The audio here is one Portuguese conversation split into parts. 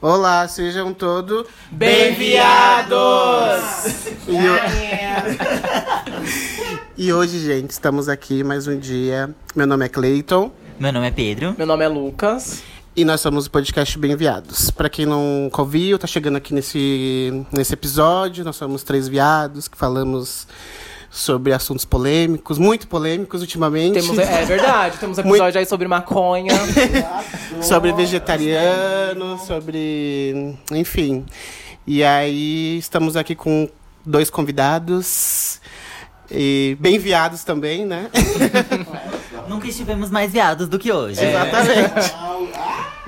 Olá, sejam todos Bem-viados! E, e hoje, gente, estamos aqui mais um dia. Meu nome é Cleiton Meu nome é Pedro. Meu nome é Lucas. E nós somos o podcast Bem Viados. Pra quem nunca ouviu, tá chegando aqui nesse, nesse episódio, nós somos três viados que falamos sobre assuntos polêmicos, muito polêmicos ultimamente. Temos, é verdade, temos episódio aí sobre maconha. sobre vegetariano, sobre. Enfim. E aí estamos aqui com dois convidados. E bem viados também, né? Nunca estivemos mais viados do que hoje. Exatamente.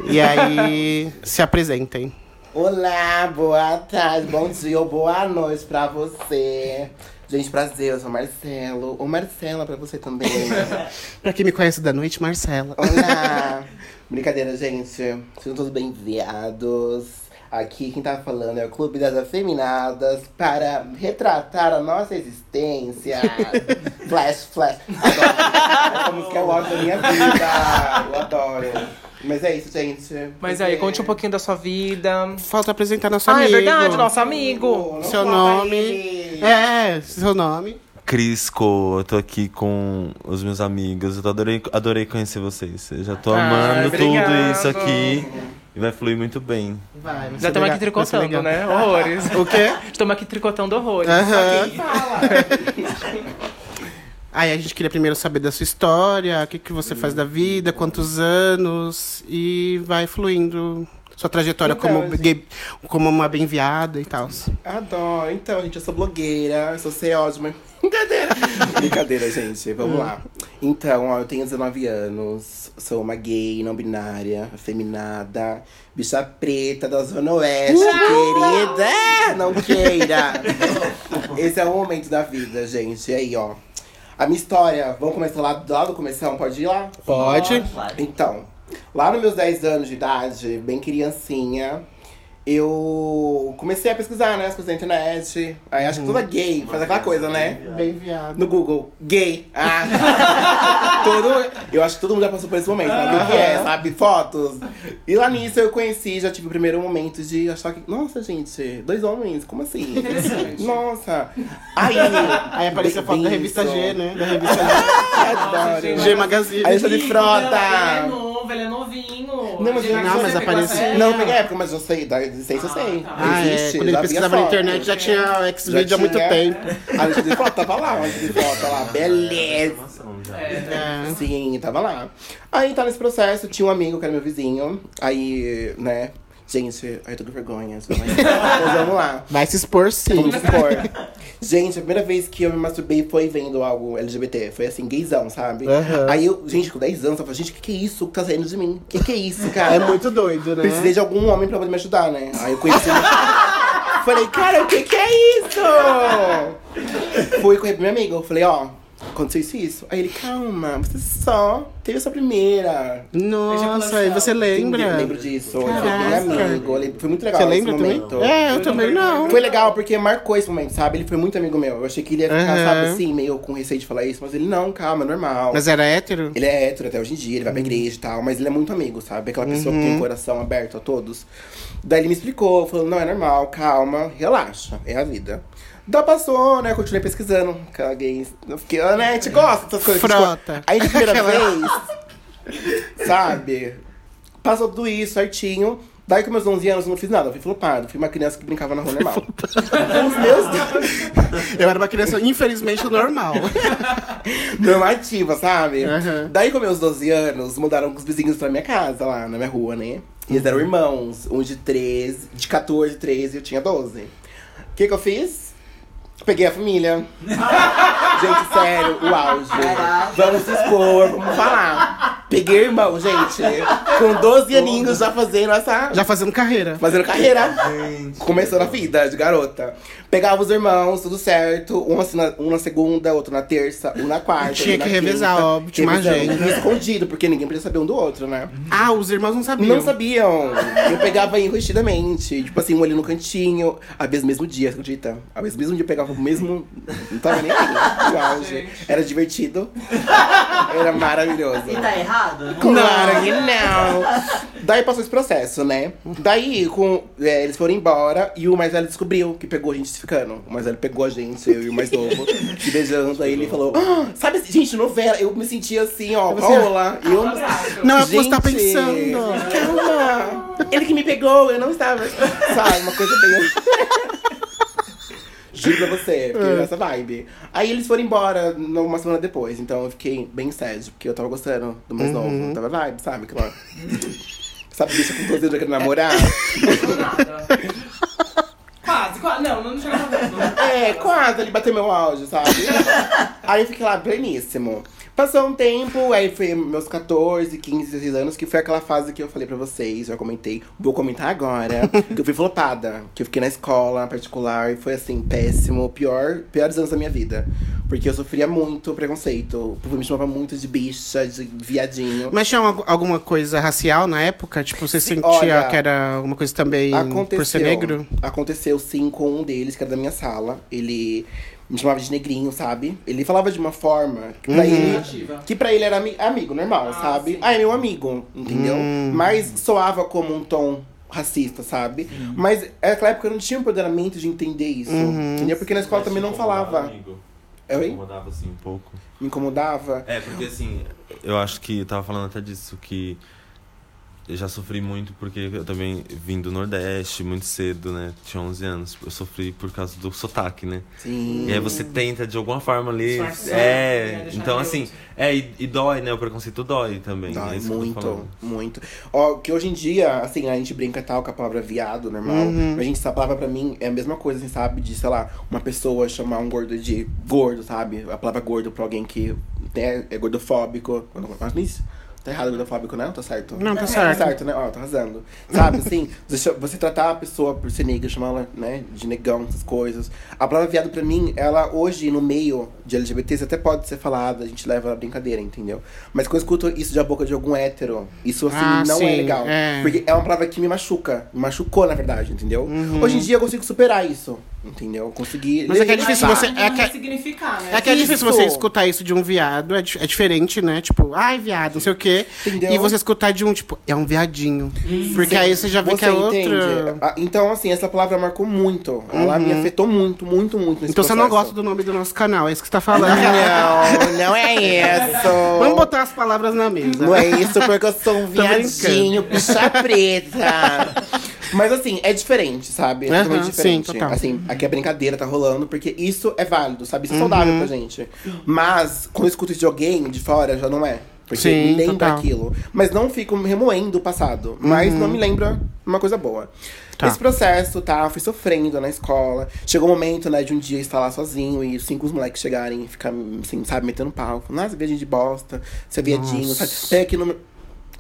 E aí, se apresentem. Olá, boa tarde, bom dia ou boa noite pra você. Gente, prazer, eu sou Marcelo. Ou Marcela pra você também. Pra quem me conhece da noite, Marcela. Olá! Brincadeira, gente. Sejam todos bem-vindos. Aqui quem tá falando é o Clube das Afeminadas para retratar a nossa existência. flash, flash. Adoro. Essa música é o auge da minha vida. Eu adoro. Mas é isso, gente. Mas aí, conte um pouquinho da sua vida. Falta apresentar nosso Ah, amigo. é verdade, nosso amigo. Não Seu fala nome. ele. É, seu nome. Crisco, eu tô aqui com os meus amigos. Eu tô adorei, adorei conhecer vocês. Eu já tô Ah, amando obrigado. tudo isso aqui. E vai fluir muito bem. Vai, vai Já estamos aqui tricotando, né? Horrores. O quê? Estamos aqui tricotando horrores. Aham. Aí a gente queria primeiro saber da sua história, o que, que você faz da vida, quantos anos, e vai fluindo sua trajetória Então, como, gente. gay- como uma bem-viada e tal. Adoro. Então, gente, eu sou blogueira, eu sou ótima. Brincadeira. Brincadeira, gente. Vamos lá. Então, ó, eu tenho 19 anos, sou uma gay, não binária, afeminada, bicha preta da Zona Oeste, querida. Não queira. Esse é o momento da vida, gente. E aí, ó. A minha história, vamos começar lá, lá do começo? Pode ir lá? Pode? Então, lá nos meus 10 anos de idade, bem criancinha, eu comecei a pesquisar, né, as coisas da internet. Aí acho que toda gay faz aquela coisa, né? Bem-viada. No Google, gay. Ah. todo, eu acho que todo mundo já passou por esse momento, sabe o que é, sabe? Fotos. E lá nisso eu conheci, já tive o primeiro momento de achar que, nossa, gente, dois homens, como assim? Nossa. Aí, Aí apareceu a foto da revista. G, né? Da revista G. Adoro. G Magazine. Aí eu sou de Ele é frota. novo, ele é novinho. Não, mas- Não, mas apareceu- Não, peguei época, mas eu sei, da existência eu sei. Ah, é. Existe, Quando ele pesquisava na internet já tinha o Já X-Video há muito tempo. A de foto tava lá, a lista de foto tava lá, beleza. É. Sim, tava lá. Aí tá nesse processo, tinha um amigo que era meu vizinho, aí, né, gente, ai, tô com vergonha, mas mas vamos lá. Vai se expor sim. Vamos supor. Gente, a primeira vez que eu me masturbei foi vendo algo LGBT. Foi assim, gaysão, sabe? Aham. Aí eu, gente, com 10 anos, eu falei, gente, o que, que é isso que tá saindo de mim? O que, que é isso, cara? É muito doido, né? Precisei de algum homem pra poder me ajudar, né? Aí eu conheci. falei, cara, o que que é isso? Fui correr pro meu amigo. Eu falei, ó, aconteceu isso e isso. Aí ele, calma, você só teve essa primeira. Nossa, e você lembra? Eu lembro disso. Eu fui Caraca. bem amigo. eu Foi muito legal Você esse lembra também? momento. É, eu também não. Foi legal porque marcou esse momento, sabe? Ele foi muito amigo meu. Eu achei que ele ia ficar, Aham. sabe, assim, meio com receio de falar isso. Mas ele, não, calma, é normal. Mas era hétero? Ele é hétero até hoje em dia, ele vai pra igreja e tal, mas ele é muito amigo, sabe? Aquela pessoa que tem o coração aberto a todos. Daí ele me explicou, falou, não, é normal, calma, relaxa, é a vida. Daí passou, né? Continuei pesquisando. Caguei. Eu fiquei, né? A gente gosta dessas coisas. Frota. Tipo, aí de primeira vez, sabe? Passou tudo isso certinho. Daí com meus 11 anos eu não fiz nada, eu fui flopado. Fui uma criança que brincava na rua normal. Os meus Eu era uma criança, infelizmente, normal. normativa, sabe? Aham. Daí, com meus 12 anos, mudaram os vizinhos pra minha casa, lá na minha rua, né? E eles eram irmãos, um de 13, de 14, 13 e eu tinha 12. O que que eu fiz? Peguei a família. gente, sério, o auge. Vamos se expor, vamos falar. Peguei irmão, gente. Com 12 aninhos já fazendo essa. Já fazendo carreira. Fazendo carreira. Começando a vida de garota. Pegava os irmãos, tudo certo. Um, assim na, um na segunda, outro na terça, um na quarta. Tinha na que revezar, quinta. óbvio, tinha uma Revezando. agenda. E escondido, porque ninguém podia saber um do outro, né? Ah, os irmãos não sabiam. Não sabiam. Eu pegava enrustidamente. Tipo assim, um ali no cantinho. Às vezes, mesmo dia, você acredita? Às vezes, mesmo dia, eu pegava o mesmo. Não tava nem aí. Era divertido. Era maravilhoso. E tá errado? Claro que não. Daí passou esse processo, né? Daí, com, é, eles foram embora e o mais velho descobriu que pegou a gente se ficando. O mais velho pegou a gente, eu e o mais novo, se beijando. Aí ele falou: "Ah, Sabe, assim, gente, novela, eu me sentia assim, ó, rola. Eu, Não é o que você tá pensando. Calma. Ele que me pegou, eu não estava. Sabe, uma coisa bem. Juro pra você, porque É. essa vibe. Aí eles foram embora uma semana depois, então eu fiquei bem sad, porque eu tava gostando do mais Uhum. novo. Tava vibe, sabe? Aquela. sabe, bicha com 12 anos já querendo namorar? Quase, quase. Não, não chega tanto. É, quase ele bateu meu áudio, sabe? aí eu fiquei lá pleníssimo. Passou um tempo, aí foi meus 14, 15, 16 anos, que foi aquela fase que eu falei pra vocês, já comentei. Vou comentar agora, que eu fui flopada. Que eu fiquei na escola particular e foi assim, péssimo. Pior, piores anos da minha vida. Porque eu sofria muito preconceito. O povo me chamava muito de bicha, de viadinho. Mas tinha algu- alguma coisa racial na época? Tipo, você Sim, sentia olha, que era alguma coisa também por ser negro? Aconteceu sim com um deles, que era da minha sala. Ele me chamava de negrinho, sabe? Ele falava de uma forma que pra Uhum. ele. Que pra ele era ami- amigo, normal, Ah, sabe? sim. Ah, é meu amigo, entendeu? Hum. Mas soava como um tom racista, sabe? Mas naquela época eu não tinha empoderamento de entender isso. Uhum. Entendeu? Porque na escola também não falava. Amigo. Oi? Incomodava assim um pouco. Me incomodava. É, porque assim, eu acho que eu tava falando até disso, que eu já sofri muito porque eu também vim do Nordeste muito cedo, né? Tinha 11 anos. Eu sofri por causa do sotaque, né? Sim. E aí você tenta de alguma forma ali. Disfarçar, né? É, Deixar então assim, é, e, e dói, né? O preconceito dói também. Dói é muito, muito. Ó, que hoje em dia, assim, a gente brinca tal com a palavra viado, normal. Uhum. Mas, gente, essa palavra pra mim é a mesma coisa, assim, sabe? De, sei lá, uma pessoa chamar um gordo de gordo, sabe? A palavra gordo pra alguém que né, é gordofóbico. Mas nisso. Tá errado gordofóbico, né? Tá certo? Não, tá Tá certo. certo, né? Ó, tá arrasando. Sabe, assim, você, tratar a pessoa por ser negra, chamar ela, né, de negão, essas coisas. A palavra viado pra mim, ela hoje, no meio de LGBTs, até pode ser falada, a gente leva a brincadeira, entendeu? Mas quando eu escuto isso da boca de algum hétero, isso assim Ah, não sim, é legal. é. Porque é uma palavra que me machuca. Me machucou, na verdade, entendeu? Uhum. Hoje em dia eu consigo superar isso, entendeu? Eu consegui. Mas é que é difícil você- é que- vai significar, né? É que é difícil você escutar isso de um viado, é, di- é diferente, né? Tipo, ai, viado, não sei o quê. Entendeu? E você escutar de um, tipo, é um viadinho. Porque aí você já vê que é entende? outra. Ah, Então, assim, essa palavra marcou muito. Ela me afetou muito, muito, muito nesse Então você não processo. gosta do nome do nosso canal, é isso que você tá falando. Não, não é isso. Vamos botar as palavras na mesa. Não é isso porque eu sou um viadinho, bicha preta. Mas assim, é diferente, sabe? É Aham, totalmente sim, diferente. total. Assim, aqui a brincadeira tá rolando, porque isso é válido, sabe? Isso é saudável Uhum. pra gente. Mas, quando eu escuto de alguém de fora, já não é. Porque Sim, me lembra total. aquilo. Mas não fico remoendo o passado. Mas não me lembra uma coisa boa. Uhum. Tá. Esse processo, tá? Fui sofrendo na escola. Chegou o momento, né, de um dia estar lá sozinho e os cinco os moleques chegarem e ficar, assim, sabe, metendo pau. Nossa, viadinho de bosta, você é viadinho, sabe? Pega aqui no meu.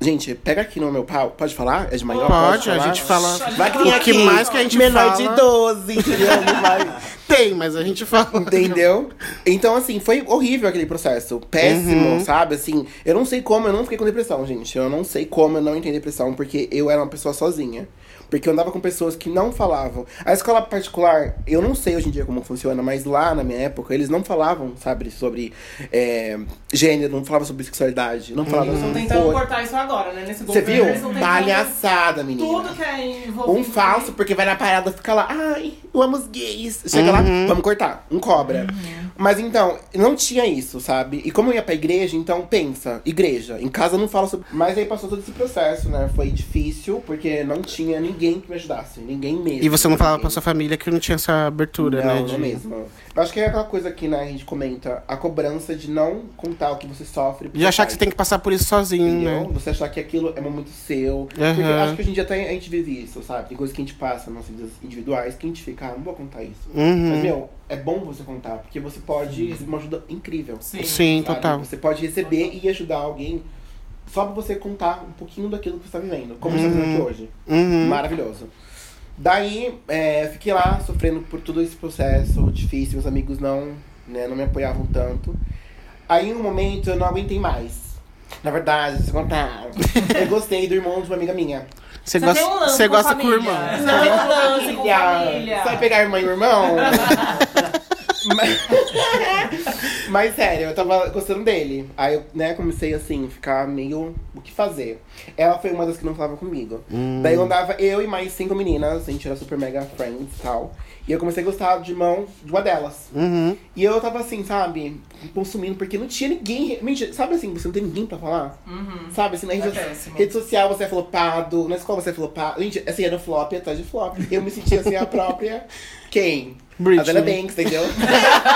Gente, pega aqui no meu pau. Pode falar? É de maior? Pode, a falar? gente fala. Vai que tem aqui mais que a gente menor fala- de 12, entendeu? Não vai. Tem, mas a gente fala. Entendeu? Então, assim, foi horrível aquele processo. Péssimo, Uhum. sabe? Assim, eu não sei como, eu não fiquei com depressão, gente. Eu não sei como eu não entrei depressão, porque eu era uma pessoa sozinha. Porque eu andava com pessoas que não falavam. A escola particular, eu não sei hoje em dia como funciona, mas lá na minha época, eles não falavam, sabe, sobre é, gênero, não falavam sobre sexualidade, não falavam Eles estão sobre tentando cor. cortar isso agora, né? Nesse Você viu? estão Palhaçada, menina. Tudo que é envolvido. Um falso, porque vai na parada fica lá, ai, eu amo os gays. Chega lá, vamos cortar, um cobra. Mas então, não tinha isso, sabe? E como eu ia pra igreja, então pensa, igreja. Em casa não falo sobre. Mas aí passou todo esse processo, né? Foi difícil, porque não tinha ninguém que me ajudasse. Ninguém mesmo. E você não falava Ninguém. pra sua família que não tinha essa abertura, Não, né? não de- mesmo. Eu acho que é aquela coisa que né, a gente comenta, a cobrança de não contar o que você sofre. De achar que você tem que passar por isso sozinho, Entendeu? né? Você achar que aquilo é muito seu. Porque eu acho que hoje em dia até a gente vive isso, sabe? Tem coisas que a gente passa nas nossas vidas individuais que a gente fica, ah, não vou contar isso. Uhum. Mas, meu, é bom você contar, porque você pode receber uma ajuda incrível. Sim. Sim, total. Você pode receber e ajudar alguém só pra você contar um pouquinho daquilo que você tá vivendo. Como você tá vivendo aqui hoje. Uhum. Maravilhoso. Daí, é, fiquei lá sofrendo por todo esse processo difícil. Meus amigos não, né, não me apoiavam tanto. Aí, em um momento, eu não aguentei mais. Na verdade, deixa eu contar. eu gostei do irmão de uma amiga minha. Você Você gosta, um você com gosta com o irmão. Você tem um lance com família. Sabe pegar irmã e irmão? mas, mas sério, eu tava gostando dele. Aí eu, né, comecei assim, ficar meio o que fazer. Ela foi uma das que não falava comigo. Daí eu andava eu e mais cinco meninas, a gente era super mega friends e tal. E eu comecei a gostar de irmão de uma delas. Uhum. E eu tava assim, sabe, consumindo, porque não tinha ninguém. Mentira, sabe assim, você não tem ninguém pra falar? Uhum. Sabe, assim, na rede, É rede social você é flopado, na escola você é flopado. Gente, assim, era flop atrás de flop. Eu me sentia assim, a própria. Quem? Britney. A Dana Banks, entendeu?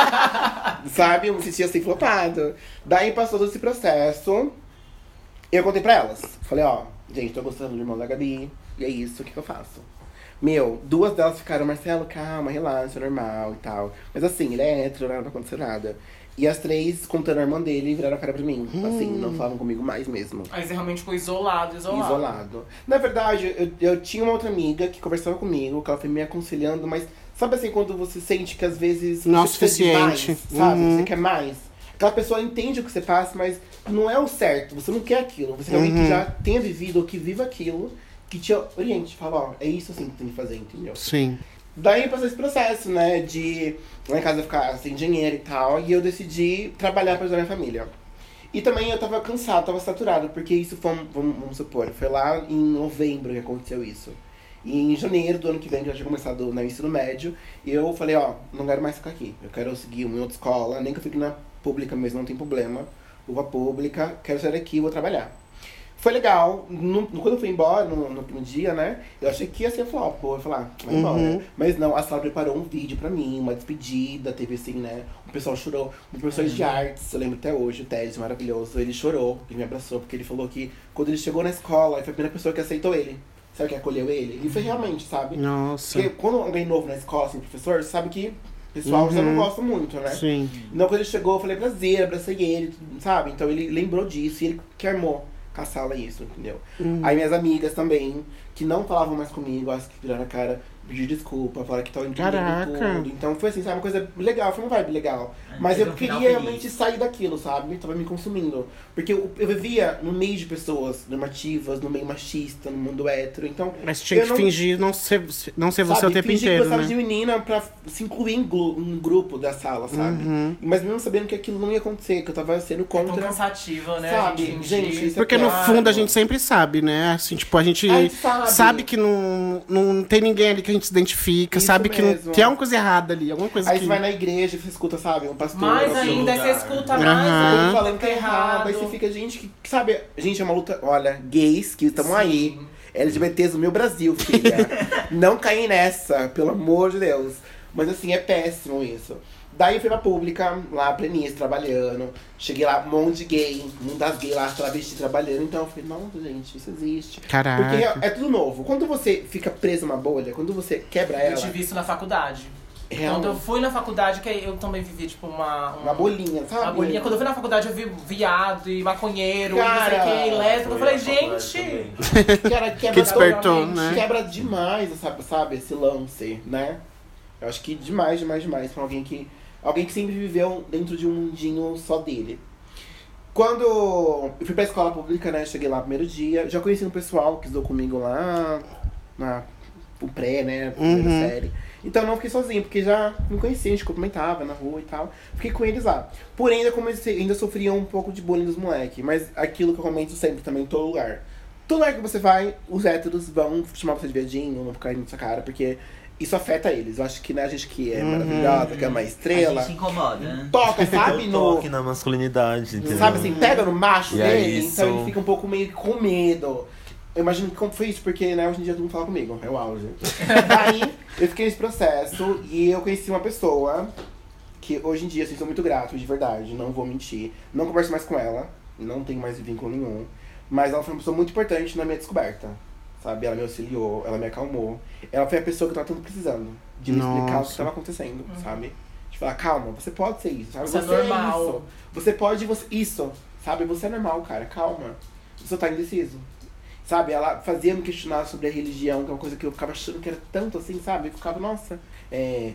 Sabe? Eu me sentia assim, flopado. Daí passou todo esse processo. Eu contei pra elas. Falei, ó, gente, tô gostando do irmão da Gabi. E é isso, o que, que eu faço? Meu, duas delas ficaram, Marcelo, calma, relaxa, é normal e tal. Mas assim, ele é hétero, não vai acontecer nada. E as três, contando a irmã dele, viraram a cara pra mim. Assim, não falavam comigo mais mesmo. Aí você realmente ficou isolado, isolado. Isolado. Na verdade, eu, eu tinha uma outra amiga que conversava comigo, que ela foi me aconselhando, mas sabe assim, quando você sente que às vezes. Não é o de mais, suficiente. sabe? Uhum. Você quer mais. Aquela pessoa entende o que você passa, mas não é o certo. Você não quer aquilo. Você quer alguém Uhum. que já tenha vivido ou que viva aquilo, que te oriente, fala, ó, é isso assim que tem que fazer, entendeu? Sim. Daí passou esse processo, né, de lá em casa ficar sem dinheiro e tal, e eu decidi trabalhar pra ajudar minha família. E também eu tava cansado, tava saturado, porque isso foi, vamos, vamos supor, foi lá em novembro que aconteceu isso. E em janeiro do ano que vem, que eu já tinha começado no ensino médio, e eu falei, ó, não quero mais ficar aqui. Eu quero seguir uma outra escola, nem que eu fique na pública mesmo, não tem problema. Vou pra pública, quero sair daqui, vou trabalhar. Foi legal. No- quando eu fui embora, no, no, no dia, né? Eu achei que ia ser flop. Pô, eu ia falar, ah, vai embora. Uhum. Mas não, a sala preparou um vídeo pra mim, uma despedida. Teve assim, né? O pessoal chorou. O professor de artes, eu lembro até hoje, o Ted, maravilhoso. Ele chorou, ele me abraçou, porque ele falou que quando ele chegou na escola, foi a primeira pessoa que aceitou ele. Sabe, que acolheu ele. E foi realmente, sabe? Nossa. Porque quando alguém novo na escola, assim, professor, sabe que o pessoal já não Uhum. gosta muito, né? Sim. Então quando ele chegou, eu falei prazer, abracei ele, sabe? Então ele lembrou disso e ele que armou com a sala isso, entendeu? Uhum. Aí minhas amigas também, que não falavam mais comigo, acho que viraram a cara, pedir desculpa, falaram que entendendo Caraca. tudo. Então foi assim, sabe, uma coisa legal, foi uma vibe legal. É, Mas eu um final queria feliz. realmente sair daquilo, sabe? Tava me consumindo. Porque eu, eu vivia no meio de pessoas normativas, no meio machista, no mundo hétero, então... Mas tinha eu que não- fingir não ser, não ser você sabe, o tempo fingir inteiro, que gostava né? de menina pra se incluir em, glu- em grupo da sala, sabe? Uhum. Mas mesmo sabendo que aquilo não ia acontecer, que eu tava sendo É tão contra. cansativo, né? Sabe, a gente, gente, isso é Porque no claro. fundo a gente sempre sabe, né? Assim, tipo, a gente A gente sabe. sabe que não, não tem ninguém ali que a gente se identifica, Isso sabe que não, mesmo. tem alguma coisa errada ali, alguma coisa Aí que... você vai na igreja, você escuta, sabe, um pastor. Mais assim, ainda, lugar. você escuta mais Aham. um falando que é errado. Aí você fica, gente, que, que sabe, gente, é uma luta. Olha, gays que estão aí. LGBTs do meu Brasil, filha. não caí nessa, pelo amor de Deus. Mas assim, é péssimo isso. Daí eu fui pra pública, lá, plenícia, trabalhando. Cheguei lá, um monte de gay, um das gays lá, travesti trabalhando. Então eu falei, nossa, gente, isso existe. Caraca. Porque é, é tudo novo. Quando você fica preso numa bolha, quando você quebra Eu ela, tive isso na faculdade. real, Quando eu fui na faculdade, que aí eu também vivi, tipo, uma... uma bolinha, sabe? Uma bolinha. Quando eu fui na faculdade, eu vi viado e maconheiro Cara, e não sei o que, lésbico. Eu falei, gente... Cara, quebra Que despertou, né? Quebra demais, sabe, sabe, esse lance, né? Eu acho que demais, demais, demais pra alguém que. Alguém que sempre viveu dentro de um mundinho só dele. Quando eu fui pra escola pública, né? Cheguei lá no primeiro dia, já conheci um pessoal que estudou comigo lá na o pré, né? Primeira Uhum. série. Então não fiquei sozinho, porque já me conhecia, a gente cumprimentava na rua e tal. Fiquei com eles lá. Porém, ainda comecei, ainda sofria um pouco de bullying dos moleques. Mas aquilo que eu comento sempre também em todo lugar. Todo lugar que você vai, os héteros vão chamar você de viadinho, vão ficar indo na sua cara, porque isso afeta eles. Eu acho que né, a gente que é Uhum. maravilhosa, que é uma estrela, A gente incomoda, né? toca, sabe? No, toque na masculinidade, entendeu? sabe assim, pega no macho E é dele, isso. então ele fica um pouco meio que com medo. Eu imagino que como foi isso, porque né, hoje em dia todo mundo fala comigo, é o auge. Aí eu fiquei nesse processo e eu conheci uma pessoa que hoje em dia, assim, sou muito grato, de verdade, não vou mentir. Não converso mais com ela, não tenho mais vínculo nenhum. Mas ela foi uma pessoa muito importante na minha descoberta. Sabe? Ela me auxiliou, ela me acalmou. Ela foi a pessoa que eu tava tanto precisando. De me explicar o que Nossa. estava acontecendo, sabe? De falar, calma, você pode ser isso, sabe? Isso é normal. isso. Você pode, você, isso, sabe? Você é normal, cara, calma. Você tá indeciso. Sabe, ela fazia me questionar sobre a religião, que é uma coisa que eu ficava achando que era tanto assim, sabe? Eu ficava, nossa, é,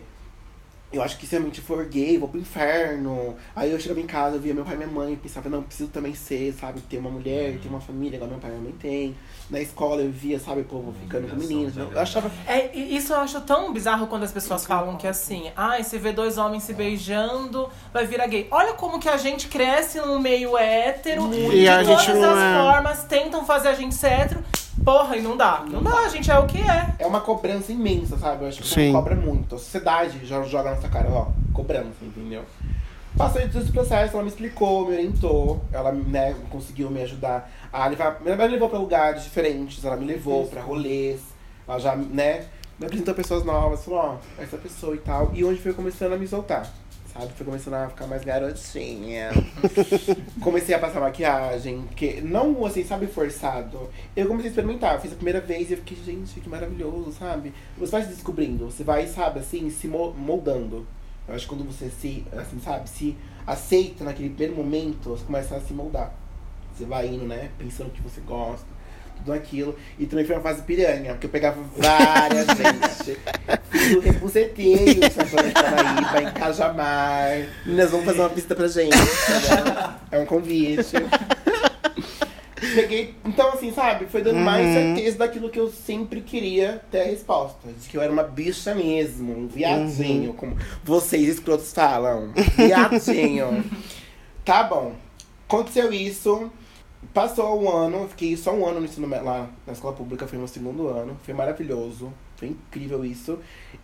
eu acho que se a mente for gay, vou pro inferno. Aí eu chegava em casa, eu via meu pai e minha mãe, pensava, não, preciso também ser, sabe? Ter uma mulher, ter uma família, igual meu pai e minha mãe tem. Na escola eu via, sabe, o povo ficando com meninos. Eu achava. É, isso eu acho tão bizarro quando as pessoas falam que assim, ai, você vê dois homens se beijando, vai virar gay. Olha como que a gente cresce num meio hétero E de a todas gente não as é. formas tentam fazer a gente ser hétero. Porra, e não dá. Não dá, a gente é o que é. É uma cobrança imensa, sabe? Eu acho que o Sim. povo cobra muito. A sociedade já joga na nossa cara, ó, cobrança, entendeu? Passou todo esse processo, ela me explicou, me orientou, ela né, conseguiu me ajudar a levar. Ela me levou pra lugares diferentes, ela me levou pra rolês, ela já, né, me apresentou pessoas novas, falou, ó, essa pessoa e tal. E onde foi começando a me soltar, sabe? Foi começando a ficar mais garotinha. comecei a passar maquiagem, que não assim, sabe, forçado. Eu comecei a experimentar, fiz a primeira vez e eu fiquei, gente, que maravilhoso, sabe? Você vai se descobrindo, você vai, sabe, assim, se mo- moldando. Eu acho que quando você se, assim, sabe, se aceita naquele primeiro momento, você começa a se moldar. Você vai indo, né, pensando que você gosta, tudo aquilo. E também foi uma fase piranha, porque eu pegava várias vezes. Fiz o repuseteio em Santana de Paraíba, em Cajamar. Meninas, vamos fazer uma pista pra gente. bom? É um convite. Peguei. Então, assim, sabe? Foi dando mais Uhum. certeza daquilo que eu sempre queria ter a resposta. De que eu era uma bicha mesmo, um viadinho, como vocês escrotos falam. Viadinho. tá bom. Aconteceu isso. Passou um ano, eu fiquei só um ano no ensino lá na escola pública, foi meu segundo ano. Foi maravilhoso. Foi incrível isso.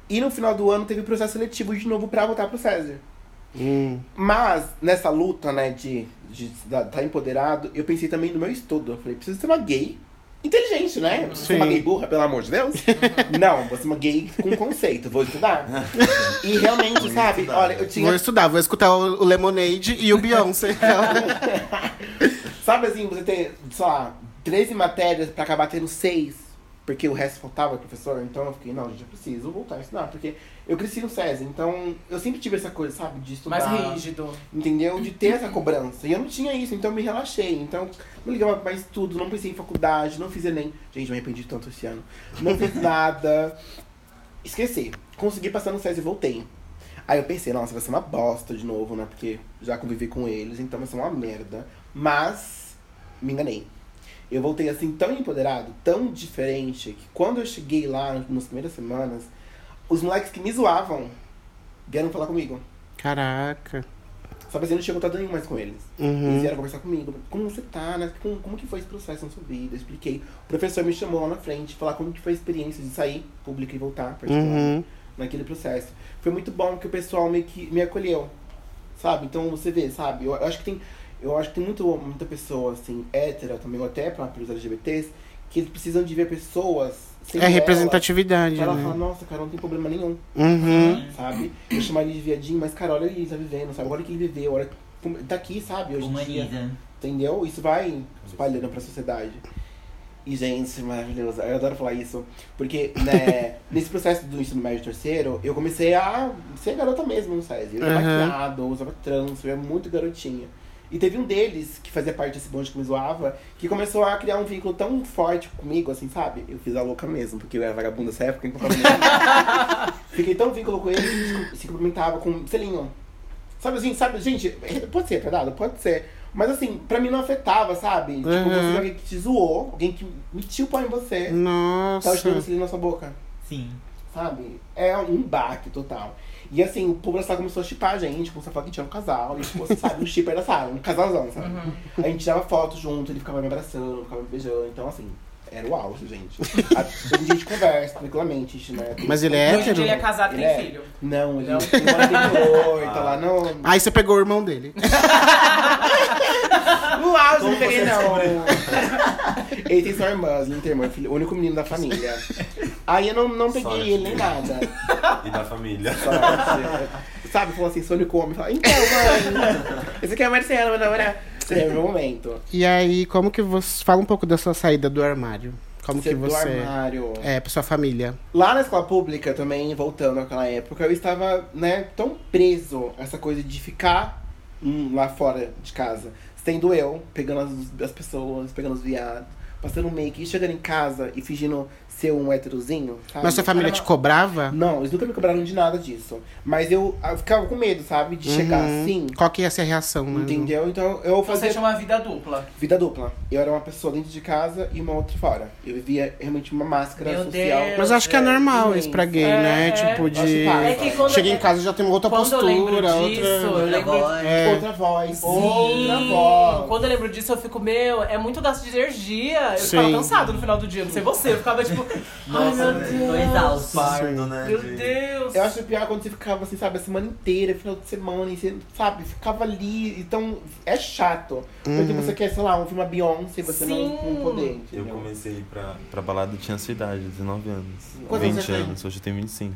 E no final do ano teve processo seletivo de novo pra voltar pro César. Hum. Mas, nessa luta, né, de estar tá empoderado, eu pensei também no meu estudo. Eu falei, preciso ser uma gay inteligente, né? Preciso ser uma gay burra, pelo amor de Deus. Não, vou ser uma gay com conceito, vou estudar. E realmente, Vou sabe, estudar. olha, eu tinha Vou estudar, vou escutar o, o Lemonade e o Beyoncé. Sabe assim, você tem, sei lá, 13 matérias pra acabar tendo 6, porque o resto faltava, professor. Então eu fiquei, não, gente, eu preciso voltar a estudar, porque eu cresci no SESI, então eu sempre tive essa coisa, sabe, de estudar. Mais rígido. Entendeu? De ter essa cobrança. E eu não tinha isso, então eu me relaxei. Então, não ligava mais tudo, não pensei em faculdade, não fiz Enem. Gente, me arrependi tanto esse ano. Não fiz nada. Esqueci. Consegui passar no SESI e voltei. Aí eu pensei, nossa, vai ser uma bosta de novo, né? Porque já convivi com eles, então vai ser uma merda. Mas, me enganei. Eu voltei assim tão empoderado, tão diferente, que quando eu cheguei lá nas primeiras semanas, os moleques que me zoavam vieram falar comigo. Caraca. Só que assim, eu não tinha contato nenhum mais com eles. Eles Uhum. vieram conversar comigo. Como você tá, né? Como, como que foi esse processo na sua vida? Eu expliquei. O professor me chamou lá na frente, falar como que foi a experiência de sair público e voltar particular Uhum. naquele processo. Foi muito bom que o pessoal me, que, me acolheu. Sabe? Então você vê, sabe? Eu, eu acho que tem. Eu acho que tem muito, muita pessoa, assim, hétera também, ou até para os LGBTs, que eles precisam de ver pessoas sem É representatividade, Pra ela falar, né? nossa, cara, não tem problema nenhum Uhum. sabe? Eu chamaria de viadinho, mas, cara, olha ele tá vivendo, sabe? Olha o que ele viveu, olha tá aqui, sabe? Hoje em dia, entendeu? Isso vai espalhando pra sociedade. E, gente, maravilhoso. Eu adoro falar isso. Porque, né, nesse processo do ensino médio terceiro, eu comecei a ser garota mesmo no SESI. Eu era Aham. maquiado, eu usava trans, eu era muito garotinha. E teve um deles, que fazia parte desse bonde que me zoava, que começou a criar um vínculo tão forte comigo, assim, sabe? Eu fiz a louca mesmo, porque eu era vagabunda nessa época, então Fiquei tão vínculo com ele que se cumprimentava com selinho. Sabe assim, sabe, gente, pode ser retardado? Pode ser. Mas assim, pra mim não afetava, sabe? Tipo, Uhum. você vê alguém que te zoou, alguém que metiu o pau em você, Nossa. tava tirando selinho na sua boca, Sim. sabe? É um baque total. E assim, o povo da sala começou a chipar a gente, começou a falar que tinha um casal, e tipo, você sabe, um chipper da sala, um casalzão, sabe? A gente tirava foto junto, ele ficava me abraçando, ficava me beijando, então assim, era o auge, gente. A, a gente conversa tranquilamente, né? tem- Mas ele é Hoje em dia hétero? ele é casado e Ele tem é. filho. Não, ele Não? mora no interior, tá lá no. Aí você pegou o irmão dele. No auge, não peguei não. ele tem só irmãs, ele não tem irmão, é filho- o único menino da família. Aí eu não, não peguei Sorte ele nem nada. E da família. Sorte. Sabe, falou assim, sou único homem. Fala, então, mãe, esse aqui é a Marcela, meu namorado. O meu momento. E aí, como que você. Fala um pouco da sua saída do armário. Como Ser que do você. armário. É, pra sua família. Lá na escola pública também, voltando àquela época, eu estava, né, tão preso a essa coisa de ficar hum, lá fora de casa. sendo eu, pegando as, as pessoas, pegando os viados, passando make e chegando em casa e fingindo ser um héterozinho. Sabe? Mas sua família te Era- cobrava? Não, eles nunca me cobraram de nada disso. Mas eu, eu ficava com medo, sabe? De chegar Uhum. assim. Qual que ia ser a reação, né? Entendeu? Então eu Você fazia tinha uma vida dupla. vida dupla. Eu era uma pessoa dentro de casa e uma outra fora. Eu vivia realmente uma máscara Meu social. Deus. Mas acho que é normal isso pra gay, É, né? é. Tipo, de. É que quando- Chega em casa já tem uma outra Quando eu lembro postura, disso, outra. eu lembro. voz. É. Outra voz. Sim, Outra voz. quando eu lembro disso, eu fico, meu, é muito gasto de energia. Eu ficava Sim. cansado no final do dia, não sei você. Eu ficava tipo, ai meu Tô Deus. exausto. Pardo, né? Meu de- Deus. Eu acho pior quando você ficava assim, sabe, a semana inteira, final de semana, e você, sabe, ficava ali. Então, é chato. Porque você quer, sei lá, um filme a Beyoncé e você não, Sim. não poder. Eu comecei pra, pra balada, tinha a sua idade, 19 anos. Quantos anos 20 você tem? anos, hoje eu tenho 25.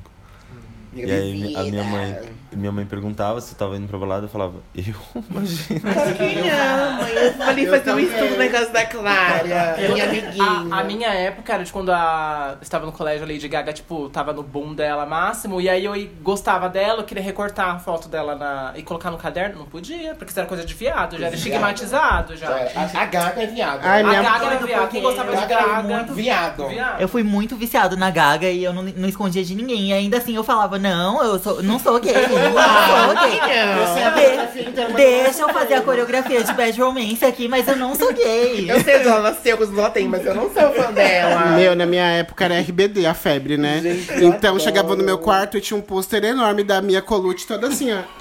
Minha E aí a minha mãe, minha mãe perguntava se eu tava indo pra balada, eu falava, eu imagino. Não, mãe, eu ali fazer um estudo na casa da Clara. Minha amiguinha. A, a minha época era de quando a, eu estava no colégio, a Lady Gaga, tipo, tava no boom dela máximo. E aí eu gostava dela, eu queria recortar a foto dela na, e colocar no caderno. Não podia, porque isso era coisa de viado, já era estigmatizado já. Era. A, a Gaga é viado. Ai, A minha- Gaga era viado. Quem gostava de Gaga é Gaga? muito viado. Viado. Eu fui muito viciado na Gaga e eu não, não escondia de ninguém. E ainda assim eu falava, não, eu sou, não sou gay, não sou gay. De- deixa eu fazer a coreografia de Bad Romance aqui, mas eu não sou gay. Eu sei onde ela nasceu, ela tem, mas eu não sou fã dela. Meu, na minha época era RBD, a febre, né? Gente, então adoro. chegava no meu quarto e tinha um pôster enorme da Mia Colucci toda assim, ó.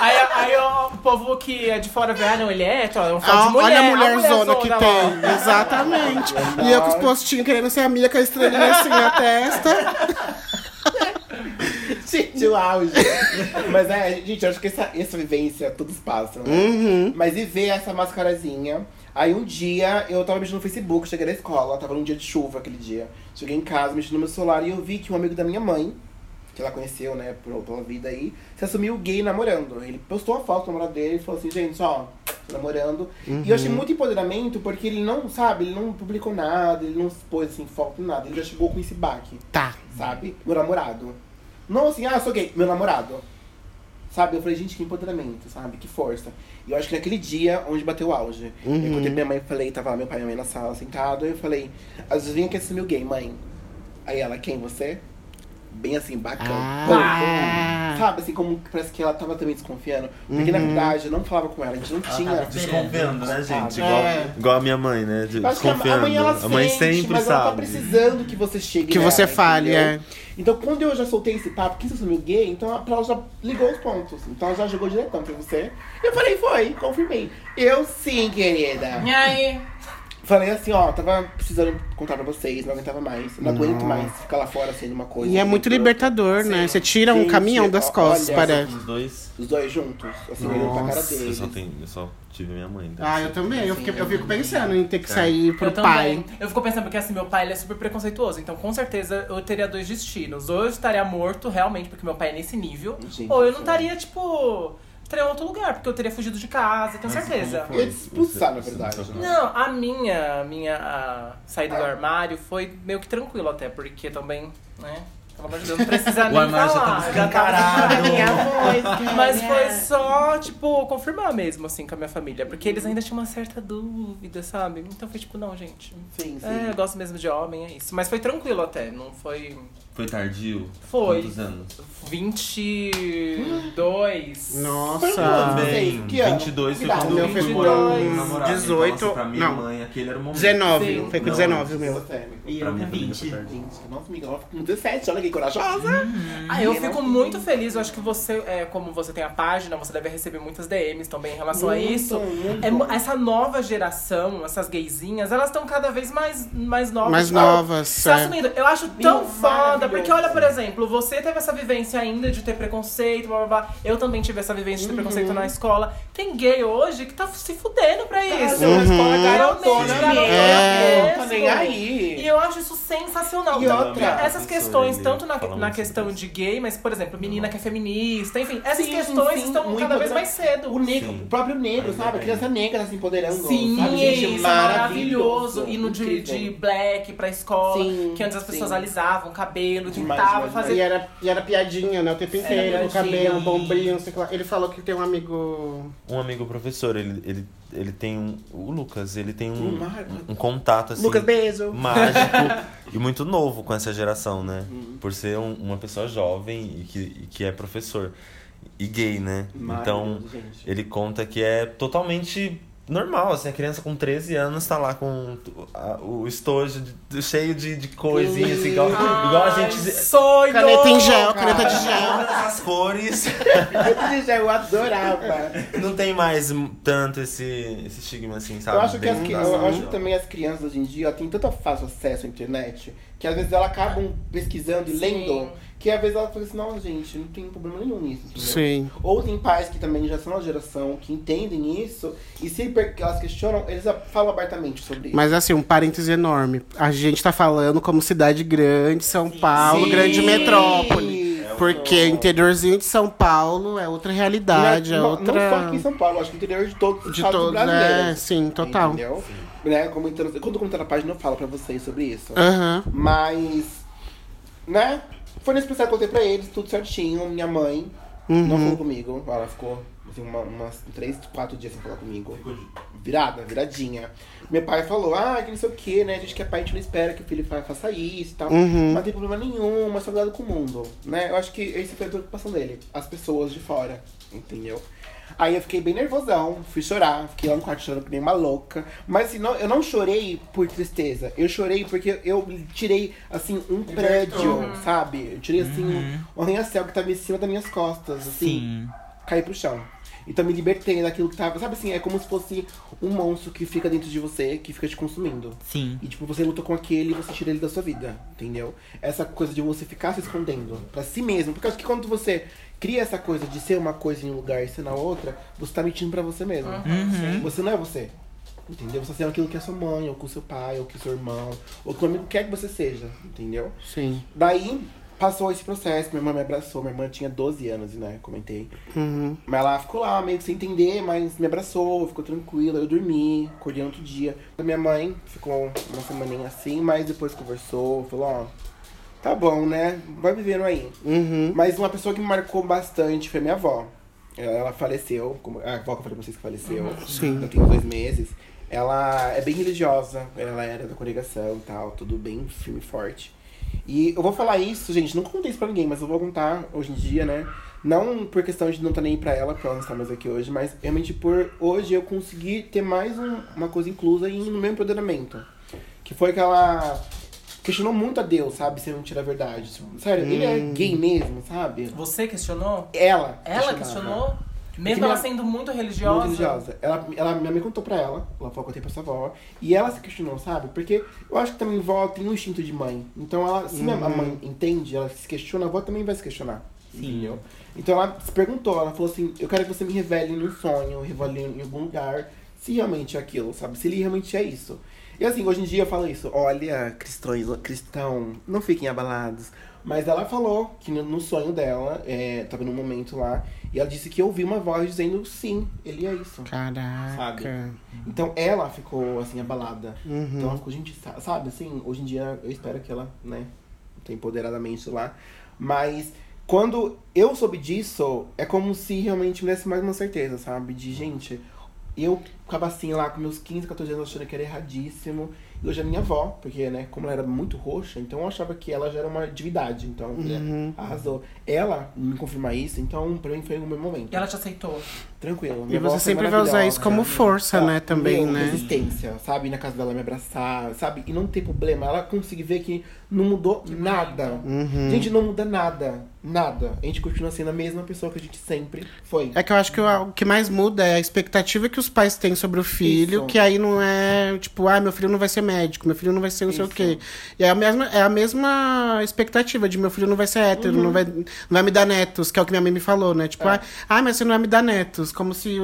Aí, aí ó, o povo que é de fora vê, ah, não, ele é hétero, é um Ah, de mulher. olha a a mulherzona que lá. tem. Exatamente. E eu com os postinhos querendo ser a Mia com a estrelinha assim na testa. Gente, o auge. Mas é, gente, eu acho que essa, essa vivência todos passam, né? Uhum. Mas e ver essa mascarazinha. Aí um dia eu tava mexendo no Facebook, cheguei na escola, tava num dia de chuva aquele dia. Cheguei em casa, mexendo no meu celular e eu vi que um amigo da minha mãe, que ela conheceu, né, por, pela vida aí, se assumiu gay namorando. Ele postou a foto do namorado dele e falou assim, gente, ó, tô namorando. E eu achei muito empoderamento porque ele não, sabe, ele não publicou nada, ele não pôs assim, foto, nada. Ele já chegou com esse baque Tá. sabe? Meu namorado. Não assim, ah, sou gay, meu namorado. Sabe? Eu falei, gente, que empoderamento, sabe? Que força. E eu acho que naquele dia onde bateu o auge. Eu encontrei minha mãe falei, tava lá meu pai e minha mãe na sala sentado, eu falei, às vezes vinha que assumiu gay, mãe. Aí ela, quem você? Bem assim, bacana. Ah. Sabe, assim, como parece que ela tava também desconfiando. Porque na verdade eu não falava com ela, a gente não tinha. tava Desconfiando, né, gente? É. Igual, igual a minha mãe, né? De- Eu acho que a, a Desconfiando. mãe ela a mãe sente, sempre mas ela tá sabe. precisando que você chegue Que você fale, entendeu? é. Então, quando eu já soltei esse papo, que você assumiu gay, então ela ela já ligou os pontos. Então ela já jogou diretão pra você. Eu falei, foi, confirmei. Eu sim, querida. E aí? Falei assim, ó, tava precisando contar pra vocês, não aguentava mais. Não aguento mais ficar lá fora sendo uma coisa. E é muito outra. libertador, né? Você tira um Gente, caminhão das ó, costas, olha, parece. Os dois. Os dois juntos, assim, olhando pra cara Nossa, Eu deles. só, tenho, eu só tive minha mãe. deve Ah, eu também. Eu, fiquei, eu fico pensando em ter que sair pro eu pai. também. Eu fico pensando porque assim, meu pai ele é super preconceituoso. Então, com certeza, eu teria dois destinos. Ou eu estaria morto, realmente, porque meu pai é nesse nível. Gente, ou eu não estaria, tipo, estaria em outro lugar, porque eu teria fugido de casa, tenho Mas certeza. como foi? Ia te expulsar, na verdade, você- né? Não, a minha, minha a saída do armário foi meio que tranquilo até, porque também, né? Pelo amor de Deus, não precisa nem armário já falar. tava escancarado. Mas foi só, tipo, confirmar mesmo, assim, com a minha família. Porque eles ainda tinham uma certa dúvida, sabe? Então foi tipo, não, gente. Sim, sim. É, eu gosto mesmo de homem, é isso. Mas foi tranquilo até, não foi. Foi tardio? Foi. Quantos anos? 22. Nossa. Também. Que ano? 22 foi quando O meu eu foi com namorado. 18, Então, assim, pra minha não. mãe, aquele era o momento. 19. Sim. Foi com Não, 19 o meu. Sério. E Pra eu minha com família 20. foi tardio. Nossa amiga, ela ficou com 17, olha que corajosa. Ah, eu fico muito feliz. Eu acho que você, é, como você tem a página, você deve receber muitas DMs também em relação a Muito, isso. muito. É mu- essa nova geração, essas gaysinhas, elas estão cada vez mais, mais novas. Mais Tipo, novas, Se é. assumindo. Eu acho tão Meu, foda. Maravilhoso. Porque, olha, por exemplo, você teve essa vivência ainda de ter preconceito, blá blá blá. Eu também tive essa vivência de ter preconceito na escola. Tem gay hoje que tá se fudendo pra isso. Uhum. escola Realmente, garotona garotona É. mesmo. Tá nem aí. E eu acho isso sensacional. E outra, essas professor, questões, tanto na, na questão de gay, mas, por exemplo, menina que é feminista, enfim, essas Sim, questões sim, estão muito cada vez mais cedo. O negro, Sim. o próprio negro, sabe? A criança negra tá se empoderando. Sim, sabe, gente? isso é maravilhoso. Indo de, Incrível. de black pra escola, Sim, que antes as pessoas sim. alisavam o cabelo. Tentava fazer. E era, e era piadinha, né? O tempo inteiro, piadinha. cabelo, bombrinho, não sei o que lá. Ele falou que tem um amigo. Um amigo professor, ele, ele, ele tem um. O Lucas, ele tem um, O Mar- um contato assim. Lucas, beijo. mágico e muito novo com essa geração, né? Uhum. Por ser um- uma pessoa jovem e que, e que é professor. E gay, né? Então, gente. ele conta que é totalmente normal, assim, a criança com 13 anos tá lá com a- o estojo de- cheio de, de coisinhas, assim, igual, igual a gente. Sonho! Caneta em gel, cara. caneta de gel. Todas as cores. Gente, eu adorava. Não tem mais tanto esse, esse estigma, assim, sabe? Eu acho, que as, eu acho que também as crianças hoje em dia têm tanto fácil acesso à internet que às vezes elas acabam pesquisando e Sim. lendo que às vezes elas falam assim, não, gente, não tem problema nenhum nisso. entendeu? Sim. Ou tem pais que também já são uma geração que entendem isso e se elas questionam, eles falam abertamente sobre isso. Mas assim, um parêntese enorme. A gente tá falando como cidade grande, São Paulo, Sim. grande metrópole. Isso. Porque interiorzinho de São Paulo é outra realidade, é não, outra. não só aqui em São Paulo, acho que o interior de todos os De estados todos, brasileiros. é, sim, total. Entendeu? Né? Comentando, quando eu comentar na página, eu falo pra vocês sobre isso. Aham. Mas, né? Foi nesse processo que eu contei pra eles, tudo certinho. Minha mãe Uhum. não falou comigo. Ela ficou assim, uma, umas três, quatro dias sem falar comigo. Virada, viradinha. Meu pai falou, ah, que não sei o que, né? A gente que é pai, a gente não espera que o filho fa- faça isso e tal. Uhum. Mas não tem problema nenhum, mas só cuidado com o mundo. Né? Eu acho que essa foi a preocupação dele. As pessoas de fora, entendeu? Aí eu fiquei bem nervosão, fui chorar, fiquei lá no quarto chorando que nem uma louca. Mas assim, não, eu não chorei por tristeza. Eu chorei porque eu tirei, assim, um prédio, sabe? Eu tirei, assim, um, um arranha-céu que tava em cima das minhas costas, assim Sim. cair pro chão. Então me libertei daquilo que tava. Sabe assim, é como se fosse um monstro que fica dentro de você, que fica te consumindo. Sim. E tipo, você luta com aquele e você tira ele da sua vida, entendeu? Essa coisa de você ficar se escondendo pra si mesmo. Porque eu acho que quando você cria essa coisa de ser uma coisa em um lugar e ser na outra, você tá mentindo pra você mesmo. Uhum. Você não é você. Entendeu? Você é aquilo que é sua mãe, ou com seu pai, ou que seu irmão, ou que o amigo quer que você seja, entendeu? Sim. Daí passou esse processo, minha irmã me abraçou, minha irmã tinha 12 anos, né? Comentei. Uhum. Mas ela ficou lá, meio que sem entender, mas me abraçou, ficou tranquila. Eu dormi, acordei no outro dia. A minha mãe ficou uma semaninha assim, mas depois conversou, falou, ó, tá bom, né? Vai vivendo aí. Uhum. Mas uma pessoa que me marcou bastante foi minha avó. Ela faleceu, como- a avó que eu falei pra vocês que faleceu. Sim. Eu tenho dois meses. Ela é bem religiosa, ela era da congregação e tal, tudo bem firme e forte. E eu vou falar isso, gente, não contei isso pra ninguém, mas eu vou contar hoje em dia, né? Não por questão de não estar nem pra ela, porque ela não está mais aqui hoje, mas realmente por hoje eu consegui ter mais um- uma coisa inclusa em- no meu empoderamento. Que foi que ela questionou muito a Deus, sabe? Se mentira a verdade. Sério, ele é gay mesmo, sabe? Você questionou? Ela. Ela questionou? Mesmo minha- ela sendo muito religiosa? Muito religiosa. Ela, ela, minha mãe contou pra ela, ela falou que eu tenho pra sua avó, e ela se questionou, sabe? Porque eu acho que também vó tem um instinto de mãe. Então, ela, se minha a mãe entende, ela se questiona, a avó também vai se questionar. Entendeu? Então ela se perguntou, ela falou assim, eu quero que você me revele num sonho, revele em algum lugar, se realmente é aquilo, sabe? Se ele realmente é isso. E assim, hoje em dia eu falo isso, olha, cristões, cristão, não fiquem abalados. Mas ela falou que no, sonho dela, é, tava num momento lá, e ela disse que ouviu uma voz dizendo sim, ele é isso. Caraca. Sabe? Então ela ficou assim, abalada. Uhum. Então ela ficou, gente, sa- sabe, assim, hoje em dia eu espero que ela, né, tenha empoderadamente lá. Mas quando eu soube disso, é como se realmente me desse mais uma certeza, sabe? De, gente, eu ficava assim lá com meus 15, 14 anos achando que era erradíssimo. E hoje a minha avó, porque, né, como ela era muito roxa, então eu achava que ela já era uma divindade. Então, né, Uhum. arrasou. Ela me confirmar isso, então pra mim foi o meu momento. E ela te aceitou. Tranquilo. E você foi sempre vai usar isso como força, Ela- né, também, meu, né? resistência, sabe? Ir na casa dela me abraçar, sabe? E não ter problema. Ela conseguir ver que não mudou nada. Uhum. Gente, não muda nada. Nada. A gente continua sendo a mesma pessoa que a gente sempre foi. É que eu acho que o, que mais muda é a expectativa que os pais têm sobre o filho, Isso. que aí não é tipo, ah, meu filho não vai ser médico, meu filho não vai ser não sei o Isso. quê. E é a mesma, é a mesma expectativa de meu filho não vai ser hétero, Uhum. não, vai, não vai me dar netos, que é o que minha mãe me falou, né? Tipo, ah, ah, mas você não vai me dar netos. Como se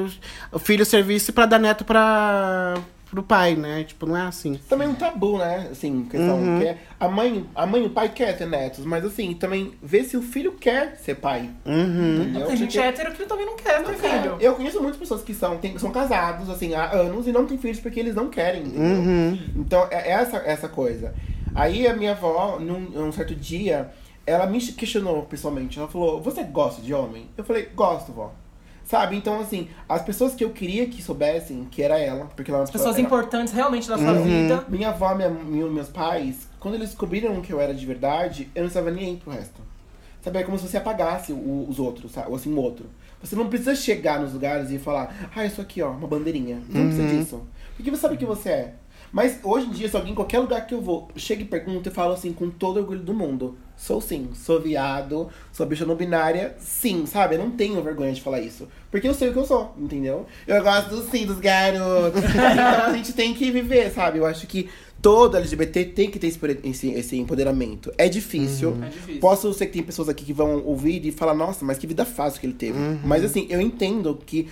o, filho servisse pra dar neto pra, pro pai, né? Tipo, não é assim. Também um tabu, né? Assim, questão Uhum. que é, a mãe, a mãe e o pai quer ter netos, mas assim, também ver se o filho quer ser pai. Uhum. Tem gente Porque- hétero que também não quer ter filho. Eu conheço muitas pessoas que são, tem- são casados, assim, há anos e não têm filhos porque eles não querem. Uhum. Então, é essa, essa coisa. Aí a minha avó, num, num certo dia, ela me questionou pessoalmente. Ela falou: Você gosta de homem? Eu falei: Gosto, vó. Sabe? Então, assim, as pessoas que eu queria que soubessem que era ela, porque ela é uma As pessoas ela- importantes realmente da sua vida. Minha avó, minha, minha- meus pais, quando eles descobriram que eu era de verdade, eu não estava nem aí pro resto. Sabe? É como se você apagasse o- os outros, sabe? Ou assim, o outro. Você não precisa chegar nos lugares e falar, ah, isso aqui, ó, uma bandeirinha. Não precisa disso. Porque você sabe quem você é. Mas hoje em dia, se alguém, em qualquer lugar que eu vou, chega e pergunta, eu falo assim, com todo orgulho do mundo. Sou sim, sou viado, sou bicha não binária, sim, sabe? Eu não tenho vergonha de falar isso. Porque eu sei o que eu sou, entendeu? Eu gosto do sim, dos garotos. então a gente tem que viver, sabe? Eu acho que todo LGBT tem que ter esse, esse, empoderamento. É difícil. É difícil. Posso ser que tem pessoas aqui que vão ouvir e falar, nossa, mas que vida fácil que ele teve. Mas assim, eu entendo que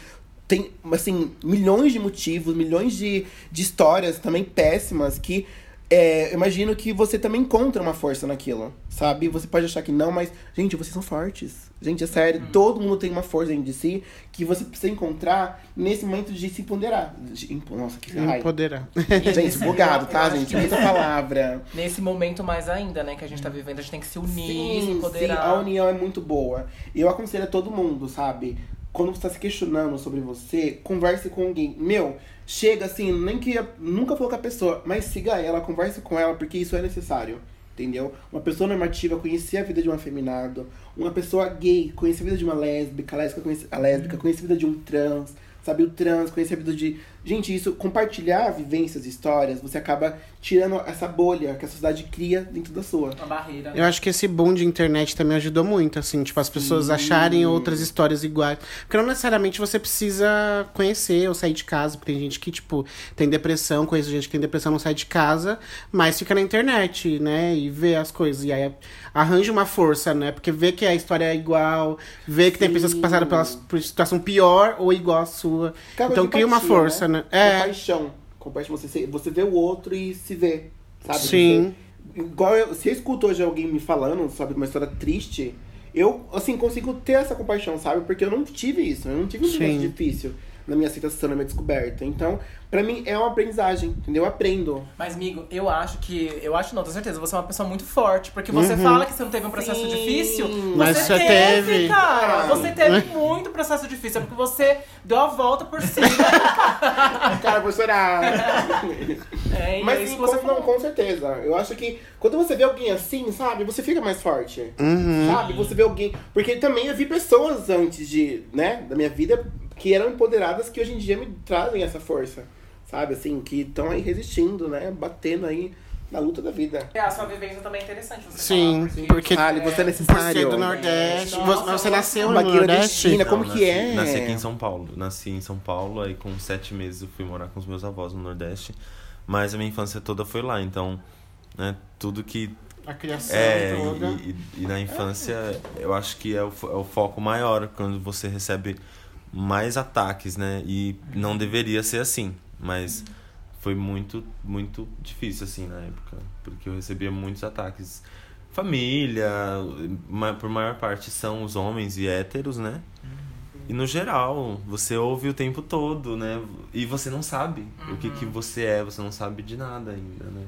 tem, assim, milhões de motivos, milhões de, de histórias também péssimas que é, eu imagino que você também encontra uma força naquilo, sabe? Você pode achar que não, mas, gente, vocês são fortes. Gente, é sério, todo mundo tem uma força dentro de si que você precisa encontrar nesse momento de se empoderar. De- impo- Nossa, que raio. Empoderar. Gente, bugado, tá, gente? Muita palavra. Nesse momento mais ainda, né, que a gente tá vivendo, a gente tem que se unir, se Sim, sim, empoderar. a união é muito boa. E eu aconselho a todo mundo, sabe? Quando você tá se questionando sobre você, converse com alguém. Meu, chega assim, nem que nunca falou com a pessoa, mas siga ela, converse com ela, porque isso é necessário. Entendeu? Uma pessoa normativa conhecer a vida de um afeminado, uma pessoa gay conhecer a vida de uma lésbica, a lésbica conhecer a lésbica, conhecer a vida de um trans, sabe? O trans, conhecer a vida de. Gente, isso, compartilhar vivências, histórias, você acaba tirando essa bolha que a sociedade cria dentro da sua. Uma barreira. Eu acho que esse boom de internet também ajudou muito, assim, tipo, as pessoas acharem outras histórias iguais. Porque não necessariamente você precisa conhecer ou sair de casa, porque tem gente que, tipo, tem depressão, conheço gente que tem depressão, não sai de casa, mas fica na internet, né? E vê as coisas. E aí arranja uma força, né? Porque vê que a história é igual, vê que tem pessoas que passaram pela, por situação pior ou igual à sua. Acaba então de cria uma força, né? É. Compaixão. Compaixão, você, você vê o outro e se vê, sabe? Sim. Você- igual eu, se eu escuto hoje alguém me falando sobre uma história triste, eu, assim, consigo ter essa compaixão, sabe? Porque eu não tive isso, eu não tive um momento difícil na minha aceitação, na minha descoberta. Então, pra mim, é uma aprendizagem, entendeu? Eu aprendo. Mas, amigo, eu acho que. Eu acho não, tenho certeza. Você é uma pessoa muito forte. Porque você fala que você não teve um processo Sim. difícil. Mas você você teve. cara. Ah. Você teve muito processo difícil. É porque você deu a volta por cima. Cara, vou chorar. é, Mas é isso você com, não, com certeza. Eu acho que quando você vê alguém assim, sabe, você fica mais forte. Uhum. Sabe? Você vê alguém. Porque também eu vi pessoas antes de, né, da minha vida que eram empoderadas que hoje em dia me trazem essa força. Sabe, assim, que estão aí resistindo, né? Batendo aí na luta da vida. É, a sua vivência também é interessante você Sim, falar, porque Fale, você é por ser necessário. do Nordeste. Nossa, você, você nasceu no Nordeste? nordestina, como Não, que nasci- é? Nasci aqui em São Paulo. Nasci em São Paulo, aí com sete meses eu fui morar com os meus avós no Nordeste. Mas a minha infância toda foi lá, então, né, tudo que A criação é, toda. e, e- e na infância eu acho que é o, é o foco maior quando você recebe mais ataques, né? E não deveria ser assim, mas foi muito, muito difícil assim na época, porque eu recebia muitos ataques. Família, por maior parte são os homens e héteros, né? E no geral, você ouve o tempo todo, né? E você não sabe o que, que você é, você não sabe de nada ainda, né?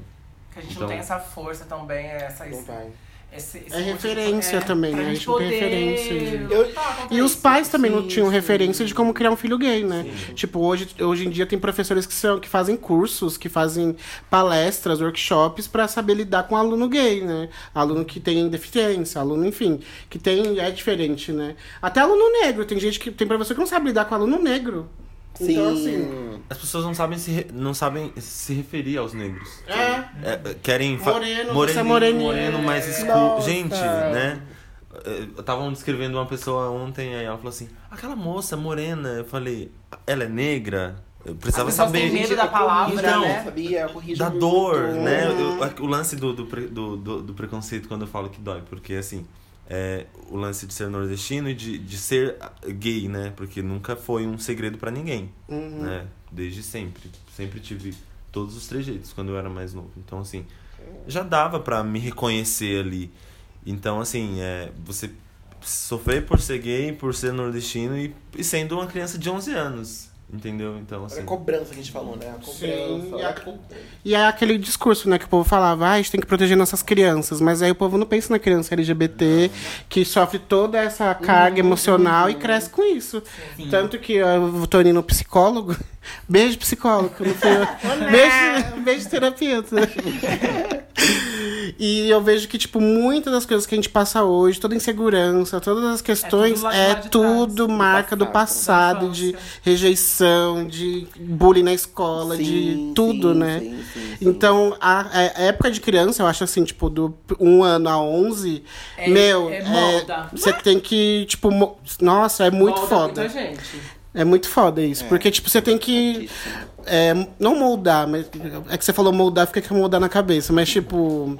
Que a gente Então- não tem essa força também, essa. Não. Esse, esse É referência também, pra né? A gente não tem poder referência. lutar Eu- contra E os isso. pais também não Sim, tinham sim. referência de como criar um filho gay, né? Sim. Tipo, hoje, hoje em dia tem professores que, são, que fazem cursos, que fazem palestras, workshops pra saber lidar com aluno gay, né? Aluno que tem deficiência, aluno, enfim, que tem. É diferente, né? Até aluno negro, tem gente que. Tem professor que não sabe lidar com aluno negro. Sim. Então, assim. As pessoas não sabem se, re- não sabem se referir aos negros. É. É, querem fa- Moreno, você é moreno mais escuro. Nossa. Gente, né? Estavam descrevendo uma pessoa ontem, aí ela falou assim: aquela moça morena. Eu falei: ela é negra? Eu precisava saber. medo da palavra, Então, né? Sabia? Da muito. dor, né? Eu- o lance do, do, do- do preconceito quando eu falo que dói, porque assim, é, o lance de ser nordestino e de, de ser gay, né? Porque nunca foi um segredo pra ninguém, Uhum. né? Desde sempre. Sempre tive todos os trejeitos quando eu era mais novo. Então, assim, já dava pra me reconhecer ali. Então, assim, é, você sofrer por ser gay, por ser nordestino e, e sendo uma criança de 11 anos. Entendeu? Então, É assim. a cobrança que a gente falou, né? A cobrança. Sim, e a E é aquele discurso, né, que o povo falava, ah, a gente tem que proteger nossas crianças, mas aí o povo não pensa na criança LGBT que sofre toda essa carga emocional e cresce com isso. Tanto que eu tô indo no psicólogo. Beijo, psicólogo. Não sei, beijo, beijo, terapeuta. E eu vejo que, tipo, muitas das coisas que a gente passa hoje, toda insegurança, todas as questões, é lá de tudo trás. marca do passado, passado, da de rejeição, de bullying na escola, Sim, de tudo, sim, né? sim, sim, sim. Então, a, a época de criança, eu acho assim, tipo, do 1 ano a 11, É- meu, é é- você tem que, tipo, nossa, é muito Molda foda. Muita gente. É muito foda isso, porque, tipo, você tem que, é, não moldar, mas é que você falou moldar, fica que moldar na cabeça, mas, tipo...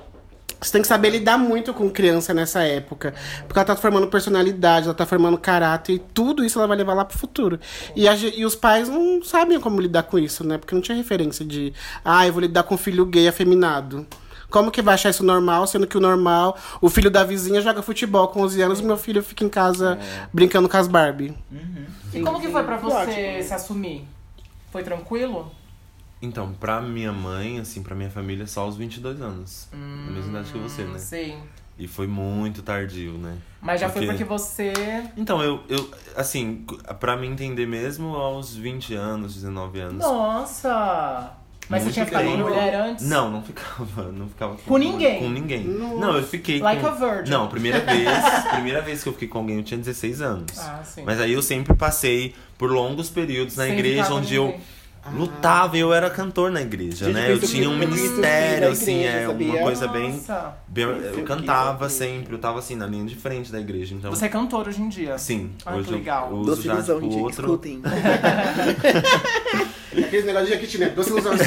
Você tem que saber lidar muito com criança nessa época. Porque ela tá formando personalidade, ela tá formando caráter, e tudo isso ela vai levar lá pro futuro. E, a e os pais não sabem como lidar com isso, né? Porque não tinha referência de, ah, eu vou lidar com um filho gay afeminado. Como que vai achar isso normal, sendo que o normal, o filho da vizinha joga futebol com 11 anos e meu filho fica em casa brincando com as Barbie. E como que foi pra você Ótimo. se assumir? Foi tranquilo? Então, pra minha mãe, assim, pra minha família, só aos 22 anos. Na mesma idade que você, né? Sim. E foi muito tardio, né? Mas já foi Porque- porque você. Então, eu, eu assim, pra me entender mesmo, aos 20 anos, 19 anos. Nossa! Mas Muito você tinha ficado com mulher antes? Não, não ficava, não ficava com, Com ninguém? Com ninguém. Não, eu fiquei Like com... a virgin. Não, primeira vez, primeira vez que eu fiquei com alguém eu tinha 16 anos. Ah, sim. Mas aí eu sempre passei por longos períodos na Sem igreja onde eu ninguém. lutava, eu era cantor na igreja, Gente, né? Eu tinha um ministério, assim, igreja, é uma sabia? coisa bem, Nossa. bem- Eu eu cantava sempre, eu tava assim, na linha de frente da igreja, então. Você é cantor hoje em dia? Sim, Ah, que hoje eu- legal. eu uso Doce já ilusão, tipo gente, outro. escutem. Aqueles negócios de Jequitinê, doce ilusão.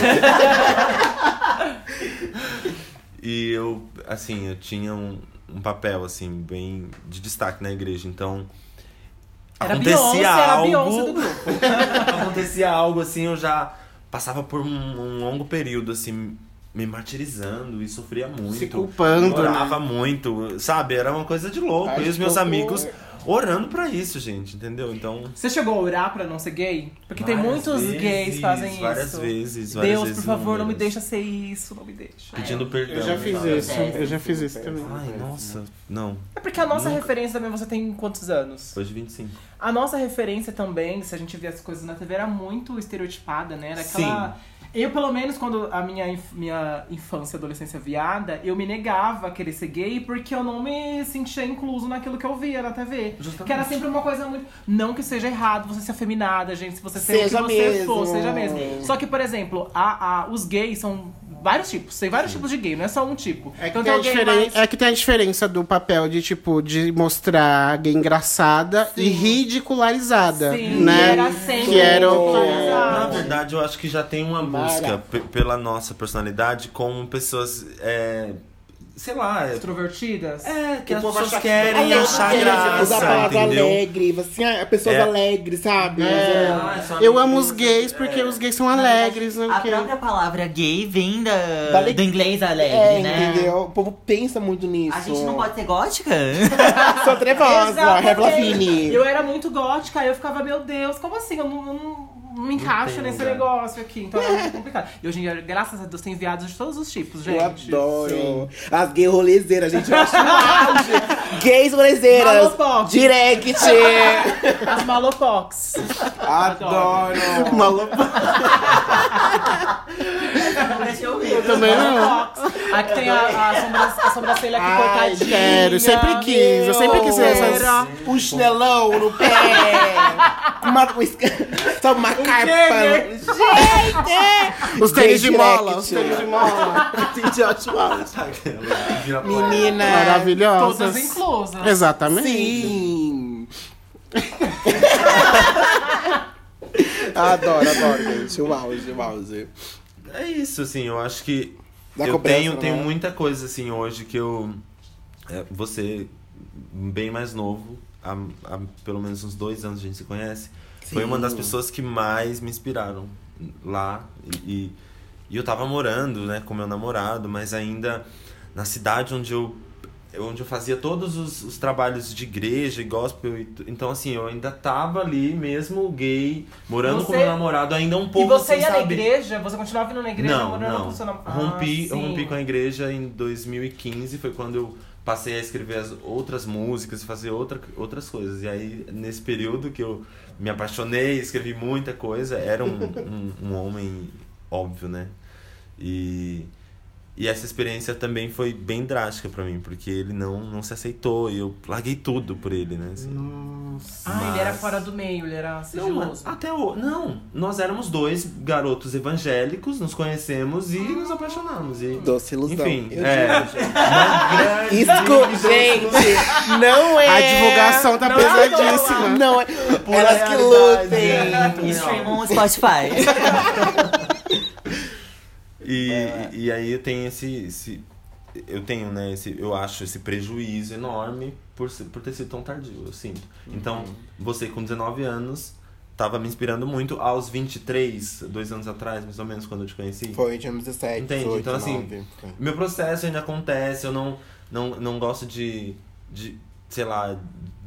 E eu, assim, eu tinha um, um papel, assim, bem de destaque na igreja. Então, Era acontecia Beyoncé, era a algo... Beyoncé do grupo. acontecia algo, assim, eu já passava por um, um longo período, assim, me martirizando e sofria muito. Se culpando, Orava muito, sabe? Era uma coisa de louco. Ai, e os meus amigos orando pra isso, gente, entendeu? Então... Você chegou a orar pra não ser gay? Porque tem várias muitos vezes, gays que fazem isso. Várias vezes, várias Deus, vezes por favor, não me deixa ser isso, não me deixa. Pedindo perdão. Eu já fiz sabe? isso, eu já fiz isso também. Ai, nossa, não. É porque a nossa Nunca. referência também, você tem quantos anos? Depois de 25. A nossa referência também, se a gente vê as coisas na TV, era muito estereotipada, né? Era aquela. Eu, pelo menos, quando a minha, inf- minha infância e adolescência viada, eu me negava a querer ser gay porque eu não me sentia incluso naquilo que eu via na TV. Justamente. Que era sempre uma coisa muito. Não que seja errado você ser afeminada, gente. Se você ser Seja o que você mesmo. for, seja mesmo. Só que, por exemplo, a, a, os gays são vários tipos. Tem vários tipos de gay, não é só um tipo. É que, Então tem a o gay diferen- mais- é que tem a diferença do papel de, tipo, de mostrar a gay engraçada e ridicularizada, Sim, né? era sempre que era o. Na verdade, eu acho que já tem uma pe- pela nossa personalidade com pessoas, é, sei lá, é, Extrovertidas? é, que o as pessoas querem Ela achar quer graça, usar a palavra entendeu? alegre, assim, ah, pessoas É. alegres, sabe? É. Ah, só Eu amo os gays porque é. os gays são alegres, né? A Que- própria palavra gay vem da, Da do inglês alegre, É, né? entendeu? O povo pensa muito nisso. A gente não pode ser gótica? Sou trevosa. Revla Vini. Eu era muito gótica, aí eu ficava, meu Deus, como assim? Eu não, eu não- não me encaixo tem nesse negócio aqui. Então era muito complicado. E hoje em dia, graças a Deus, tem viados de todos os tipos, gente. Eu adoro. As gay rolezeiras, gente. Eu acho. Gays rolezeiras. Malopox. Direct. As malopox. adoro. Maluco. Deixa eu ver. Eu também não. Malopox. Aqui tem a, a, sobran- a sobrancelha aqui Ai, cortadinha. quero, sempre quis, eu sempre quis essas... Um chinelão no pé. Uma, um sabe, uma carpa. quê, Gente! Os tênis de mola, os tênis de mola. Vira pra- Menina. Maravilhosas. Todas inclusas. Exatamente. Sim. adoro, adoro, gente. O auge, o auge. É isso, assim, eu acho que Da eu cobrança, tenho, né? tenho muita coisa, assim, hoje que eu... É, você, bem mais novo, há, há pelo menos uns dois anos a gente se conhece, foi uma das pessoas que mais me inspiraram lá. E, e, e eu tava morando, né, com meu namorado, mas ainda na cidade onde eu onde eu fazia todos os, os trabalhos de igreja e gospel. E, então, assim, eu ainda tava ali mesmo gay, morando com Você- meu namorado, ainda um E pouco você sem ia na saber. igreja? Você continuava indo na igreja Não, morando não. com seu nam- Ah, Rompi, eu sim. rompi com a igreja em 2015, foi quando eu passei a escrever as outras músicas e fazer outra, outras coisas. E aí, nesse período que eu me apaixonei, escrevi muita coisa, era um, um, um homem óbvio, né? E, e essa experiência também foi bem drástica pra mim, porque ele não, não se aceitou e eu larguei tudo por ele, né? assim. Nossa. Ah, ele era fora do meio, ele era Não, sigiloso. mas até o. Não, nós éramos dois garotos evangélicos, nos conhecemos e nos apaixonamos. E, Doce ilusão. enfim, Eu é. digo, gente. Uma grande Escuta, gente, não é. A divulgação tá não pesadíssima. É, não é. Elas que lutem. Streamam no Spotify. E, e aí eu tenho esse, esse. Eu tenho, né, esse, eu acho esse prejuízo enorme por, por ter sido tão tardio, eu sinto. Então, você com 19 anos tava me inspirando muito aos 23, dois anos atrás, mais ou menos, quando eu te conheci. Foi, tinha 17, Entende? 18, Então, assim, 19, foi. Meu processo ainda acontece, eu não, não, não gosto de, de, sei lá,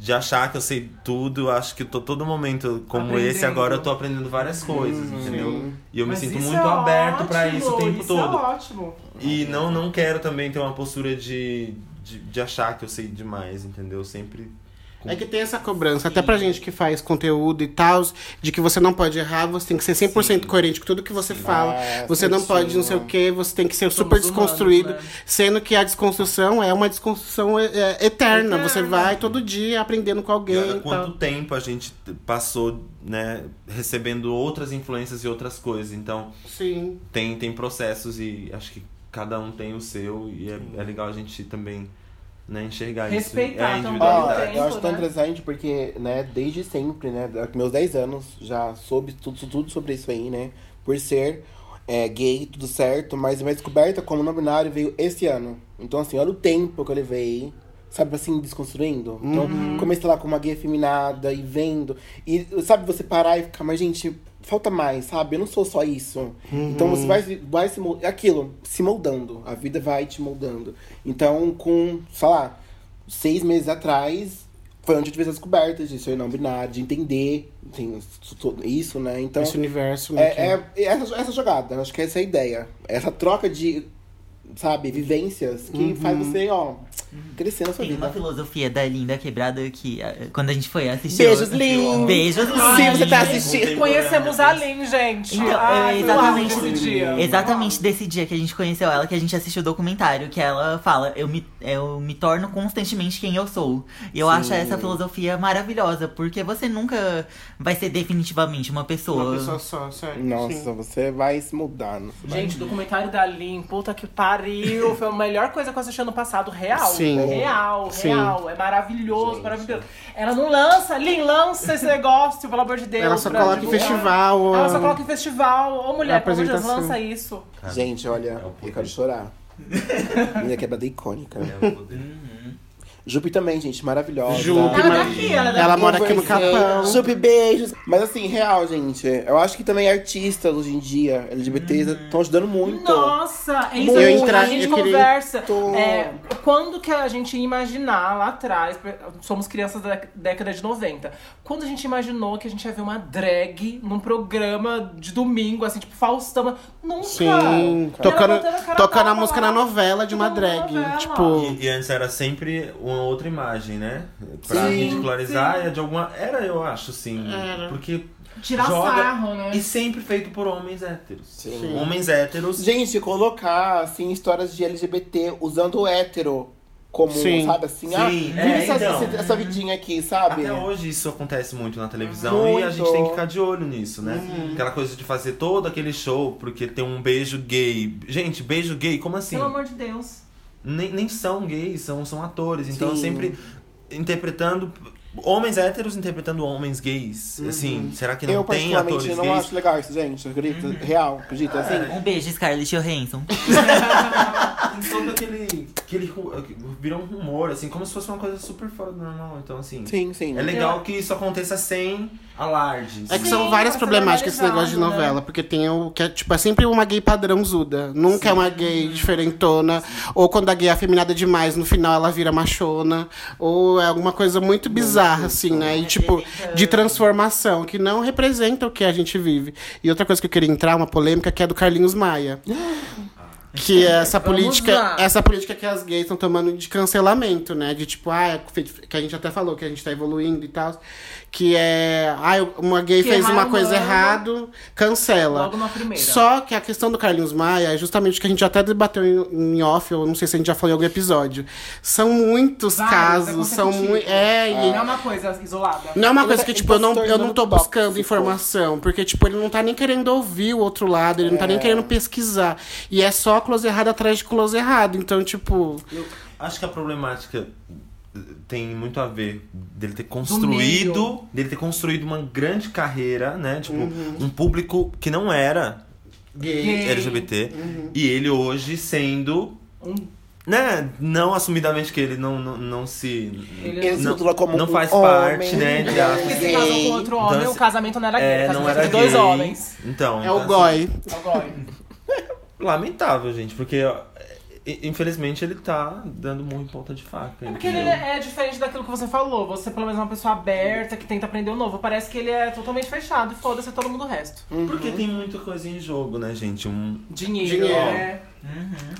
de achar que eu sei tudo. Eu acho que tô todo momento como Aprendendo. esse agora, eu tô aprendendo várias coisas, entendeu? E eu me Mas sinto isso muito é aberto pra ótimo, isso o tempo isso todo. É ótimo. E não, não quero também ter uma postura de, de, de achar que eu sei demais, entendeu? Sempre. É que tem essa cobrança, até pra gente que faz conteúdo e tal, de que você não pode errar, você tem que ser 100% Sim. coerente com tudo que você fala. Ah, você não pode não sei o que, você tem que ser super humanos, desconstruído. né? Sendo que a desconstrução é uma desconstrução é, é, eterna. Eterna. Você vai todo dia aprendendo com E alguém. olha e quanto tal. tempo a gente passou, né, recebendo outras influências e outras coisas. Então, Sim. tem, tem processos e acho que cada um tem o seu e é, é legal a gente também né, enxergar Respeitar isso. É a também. Ó, eu acho tão né? interessante porque, né, desde sempre, né, meus 10 anos, já soube tudo, tudo sobre isso aí, né, por ser é, gay, tudo certo, mas a minha descoberta como não binário veio esse ano. Então, assim, olha o tempo que eu levei, sabe, assim, desconstruindo. Então, comecei lá com uma gay afeminada e vendo, e sabe, você parar e ficar, mas gente, falta mais, sabe, eu não sou só isso. Então, você vai, se- vai se moldando, aquilo, se moldando, a vida vai te moldando. Então, com, sei lá, seis meses atrás, foi onde eu tive essa descoberta de ser não binário, de entender assim, isso né? Então, Esse universo, é, é essa, essa jogada, acho que essa é a ideia. Essa troca de, sabe, vivências que faz você, ó, crescer na sua Tem uma vida. filosofia da Linda Quebrada que ah, quando a gente foi assistir. Beijos, Lin! Beijos, Se Lin! você tá assistindo. Conhecemos a Lin, gente. Então, Ai, é exatamente, desse dia. exatamente desse dia que a gente conheceu ela, que a gente assistiu o documentário, que ela fala, eu me, eu me torno constantemente quem eu sou. E eu Sim. acho essa filosofia maravilhosa, porque você nunca vai ser definitivamente uma pessoa. Uma pessoa só, certo? Nossa, Sim. você vai se vai- Gente, o documentário da Lin, puta que pariu. Foi a melhor coisa que eu assisti ano passado. Real. Sim. Real, Sim. real. É maravilhoso, Gente. maravilhoso. Ela não lança, Lin, lança esse negócio, pelo amor de Deus. Ela só coloca em divulgar. festival. Ela só ó. coloca em festival. Ô, mulher, pelo amor de Deus, Apresentação. lança isso. Gente, olha, É o eu quero chorar. Minha quebrada icônica. É o poder. Jupe também, gente, maravilhosa. Jupe, Ela é mas- daqui, ela é Ela mora aqui no. Capão. Jupe, beijos. Mas assim, real, gente. Eu acho que também artistas hoje em dia, LGBTs, estão ajudando muito. Nossa, é isso Eu que entra- a gente eu queria- conversa. Tô- É, quando que a gente ia imaginar lá atrás, somos crianças da década de 90, quando a gente imaginou que a gente ia ver uma drag num programa de domingo, assim, tipo Faustão, nunca. Sim, tocando, tocando a música na novela de uma drag. novela. Tipo, E, e antes era sempre uma outra imagem, né? Pra Sim, ridicularizar sim. de alguma. Era, eu acho, sim. Era. Porque. Tirar joga- sarro, né? E sempre feito por homens héteros. Sim. Homens héteros. Gente, colocar, assim, histórias de LGBT usando o hétero como, Sim. sabe, assim, Sim, ah, é, vive essa, então. essa, essa vidinha aqui, sabe? Até hoje isso acontece muito na televisão e a Muito. gente tem que ficar de olho nisso, né? Aquela coisa de fazer todo aquele show porque tem um beijo gay. Gente, beijo gay, como assim? Pelo amor de Deus. Nem, nem são gays, são, são atores. Então Sim. sempre interpretando homens héteros interpretando homens gays. Assim, será que não eu, tem particularmente, atores não gays? acho legal isso, gente. Acredita? Real, acredita? Assim, Um beijo, Scarlett Johansson. Tem todo aquele, aquele. Virou um rumor, assim, como se fosse uma coisa super fora do normal. Então, assim. sim, sim. É legal que isso aconteça sem alardes. É que Sim, são várias problemáticas esse negócio de né? novela, porque tem o que é, tipo, é sempre uma gay padrãozuda. Nunca é uma gay diferentona. Ou quando a gay é afeminada demais, no final ela vira machona. Ou é alguma coisa muito bizarra, assim, né? E tipo, de transformação, que não representa o que a gente vive. E outra coisa que eu queria entrar, uma polêmica, que é do Carlinhos Maia. Que é essa política, essa política que as gays estão tomando de cancelamento, né? De tipo, ah, que a gente até falou que a gente tá evoluindo e tal. Que é, ah, uma gay Que fez uma coisa mano, errado, cancela. Logo na primeira. Só que a questão do Carlinhos Maia é justamente o que a gente até debateu em, em off, eu não sei se a gente já falou em algum episódio. São muitos é casos, são muito. É, e Não é uma coisa isolada. não é uma coisa Ele que, tá- tipo, eu não, eu não tô buscando tóxico. informação. Porque, tipo, ele não tá nem querendo ouvir o outro lado, ele não tá nem querendo pesquisar. E é só close errado atrás de close errado. Então, tipo. Eu acho que a problemática tem muito a ver dele ter construído, dele ter construído uma grande carreira, né? Tipo, um público que não era Gay. LGBT e ele hoje sendo Um- né, não assumidamente que ele não, não, não se Ele- Ele se não, rotula como não um faz homem, parte, né, de né? aspas, Porque se casou Gay. com outro Então, homem, o assim, casamento não era gay. é, o não era de dois gay. homens. Então, É o então, goi. Agora. lamentável, gente, porque infelizmente ele tá dando em ponta de faca. É porque ele entendeu? é diferente daquilo que você falou. Você, pelo menos, é uma pessoa aberta, que tenta aprender o novo. Parece que ele é totalmente fechado e foda-se todo mundo o resto. Porque tem muita coisa em jogo, né, gente? Um, Dinheiro, Dinheiro. é.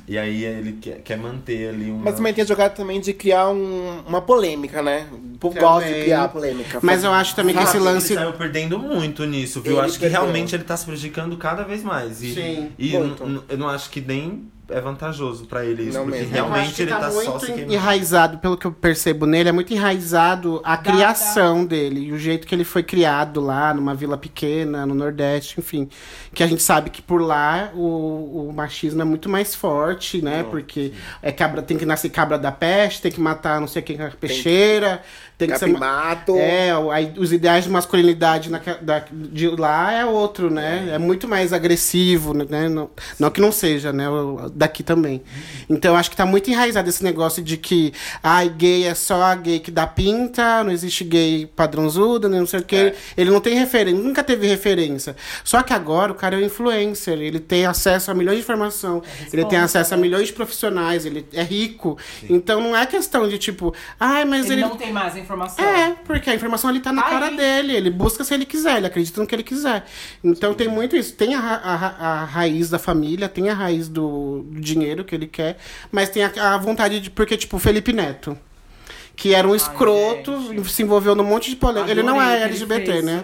E aí ele quer, quer manter ali uma... Mas também tem a jogada também de criar um- uma polêmica, né? O povo gosta de criar polêmica. Mas eu acho também que esse Ele lance. saiu perdendo muito nisso, viu? Ele acho que perdeu. realmente ele tá se prejudicando cada vez mais. E, Sim, e eu não acho que nem é vantajoso pra ele isso, Não porque mesmo. Eu acho realmente que ele tá tá só muito se queimando. enraizado, pelo que eu percebo nele, é muito enraizado a Da- criação dele, e o jeito que ele foi criado lá, numa vila pequena, no Nordeste, enfim. Que a gente sabe que por lá o, o machismo é muito mais forte, né? Porque é cabra, tem que nascer cabra da peste, tem que matar não sei quem com a peixeira, tem que ser. Capimato. É, o- aí os ideais de masculinidade naque- da- de lá é outro, né? É muito mais agressivo, né? Não, não que não seja, né? Daqui também. Então acho que tá muito enraizado esse negócio de que ai, gay é só a gay que dá pinta, não existe gay padrãozudo, né? não sei o quê. É. Ele não tem referência, nunca teve referência. Só que agora o cara é um influencer, ele tem acesso a milhões de informação, ele tem acesso a milhões de profissionais, ele é rico. Então não é questão de tipo, ai, mas Ele ele não tem mais informação. é, porque a informação ali tá na Aí. cara dele. Ele busca se ele quiser, ele acredita no que ele quiser. Então tem muito isso. Tem a, a a raiz da família, tem a raiz do, do dinheiro que ele quer, mas tem a, a vontade de. Porque, tipo, o Felipe Neto. Que era um escroto, gente. se envolveu num monte de polêmica. Ele não é LGBT, fez. né?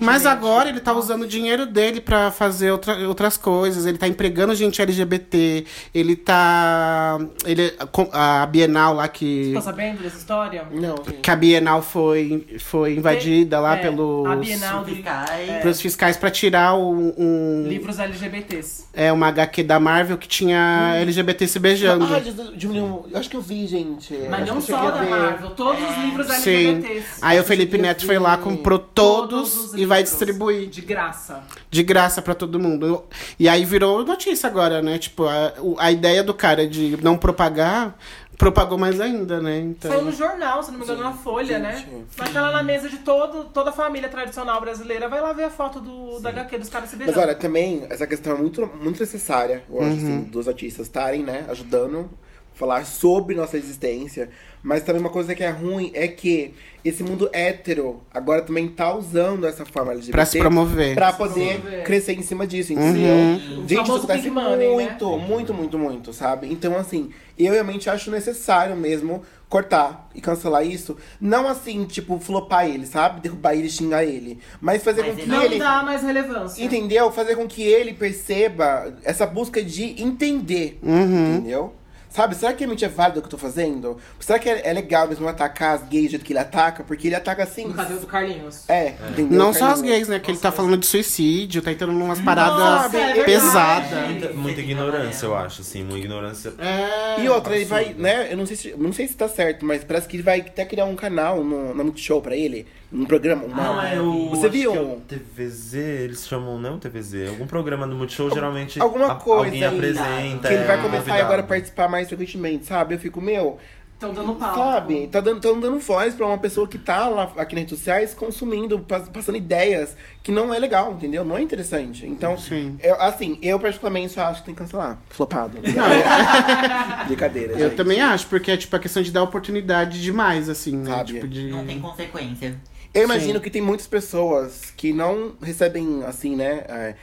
Mas agora ele tá usando o dinheiro dele pra fazer outra, outras coisas. Ele tá empregando gente LGBT. Ele tá. Ele, a Bienal lá que. Tá sabendo dessa história? Não. Que a Bienal foi, foi invadida lá É, pelos. A Bienal de Fiscais. Pros fiscais pra tirar um, um- livros LGBTs. é uma HQ da Marvel que tinha LGBT se beijando. Ah, de- diminuiu. Eu acho que eu vi, gente. Mas Acho não só da. Marvel, todos os livros Sim. LGBTs. Aí o Felipe Neto foi lá, comprou todos, Todos os e vai livros. distribuir De graça. de graça pra todo mundo. E aí virou notícia agora, né? Tipo, a, a ideia do cara de não propagar, propagou mais ainda, né? Então. Saiu no jornal, se não me engano, na Folha, né? gente. Vai estar lá na mesa de todo, toda a família tradicional brasileira. Vai lá ver a foto do, da HQ dos caras se Mas beijando. olha, também, essa questão é muito, muito necessária, eu acho, Uhum. assim, dos artistas estarem, né, ajudando falar sobre nossa existência. Mas também uma coisa que é ruim é que esse mundo hétero agora também tá usando essa forma LGBT Pra se promover. pra poder promover. crescer em cima disso, entendeu? Uhum. Gente, isso acontece Money, né? muito, muito, muito, muito, sabe? Então, assim, eu realmente acho necessário mesmo cortar e cancelar isso. Não assim, tipo, flopar ele, sabe? Derrubar ele e xingar ele. Mas fazer Mas com que ele Não ele. dá mais relevância. Entendeu? Fazer com que ele perceba essa busca de entender. Uhum. Entendeu? Sabe, será que realmente é válido o que eu tô fazendo? Será que é, é legal mesmo atacar as gays do jeito que ele ataca? Porque ele ataca assim. No caso do Carlinhos. É, entendeu? Não só as gays, né? Que ele tá falando de suicídio, tá entrando numas paradas Nossa, é pesadas. Muita, muita ignorância, eu acho, assim, uma ignorância. É. E outra, ele vai, né? Eu não sei se, não sei se tá certo, mas parece que ele vai até criar um canal no, no Multishow pra ele. Um programa. Uma, Ah, é o. Você acho viu? que é o TVZ, eles chamam, não TVZ, algum programa do Multishow, geralmente. Alguma a- coisa Alguém aí, apresenta. Que ele é, vai um começar convidado. agora a participar mais frequentemente, sabe? Eu fico, meu, Estão dando pau. sabe? Tá dando, tão dando voz pra uma pessoa que tá lá aqui nas redes sociais consumindo, pas- passando ideias que não é legal, entendeu? Não é interessante. Então, Sim. eu, assim, eu particularmente só acho que tem que cancelar. Flopado. Brincadeira, Eu gente. também acho, porque é tipo a questão de dar oportunidade demais, assim, né? Sabe? Tipo, de. Não tem consequência. Eu imagino que tem muitas pessoas que não recebem, assim, né, é,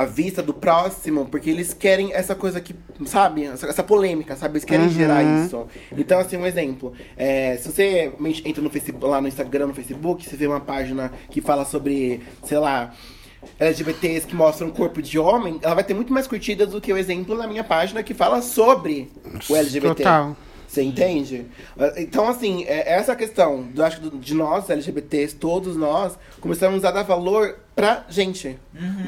a vista do próximo, porque eles querem essa coisa que, sabe, essa, essa polêmica, sabe? Eles querem gerar isso. Então, assim, um exemplo. é, se você entra no Facebook, lá no Instagram, no Facebook, você vê uma página que fala sobre, sei lá. LGBTs que mostram um corpo de homem, ela vai ter muito mais curtidas do que o exemplo na minha página que fala sobre o LGBT. Total. Você entende? Então, assim, é essa questão, eu acho do- de nós, LGBTs, todos nós, começamos a dar valor pra gente.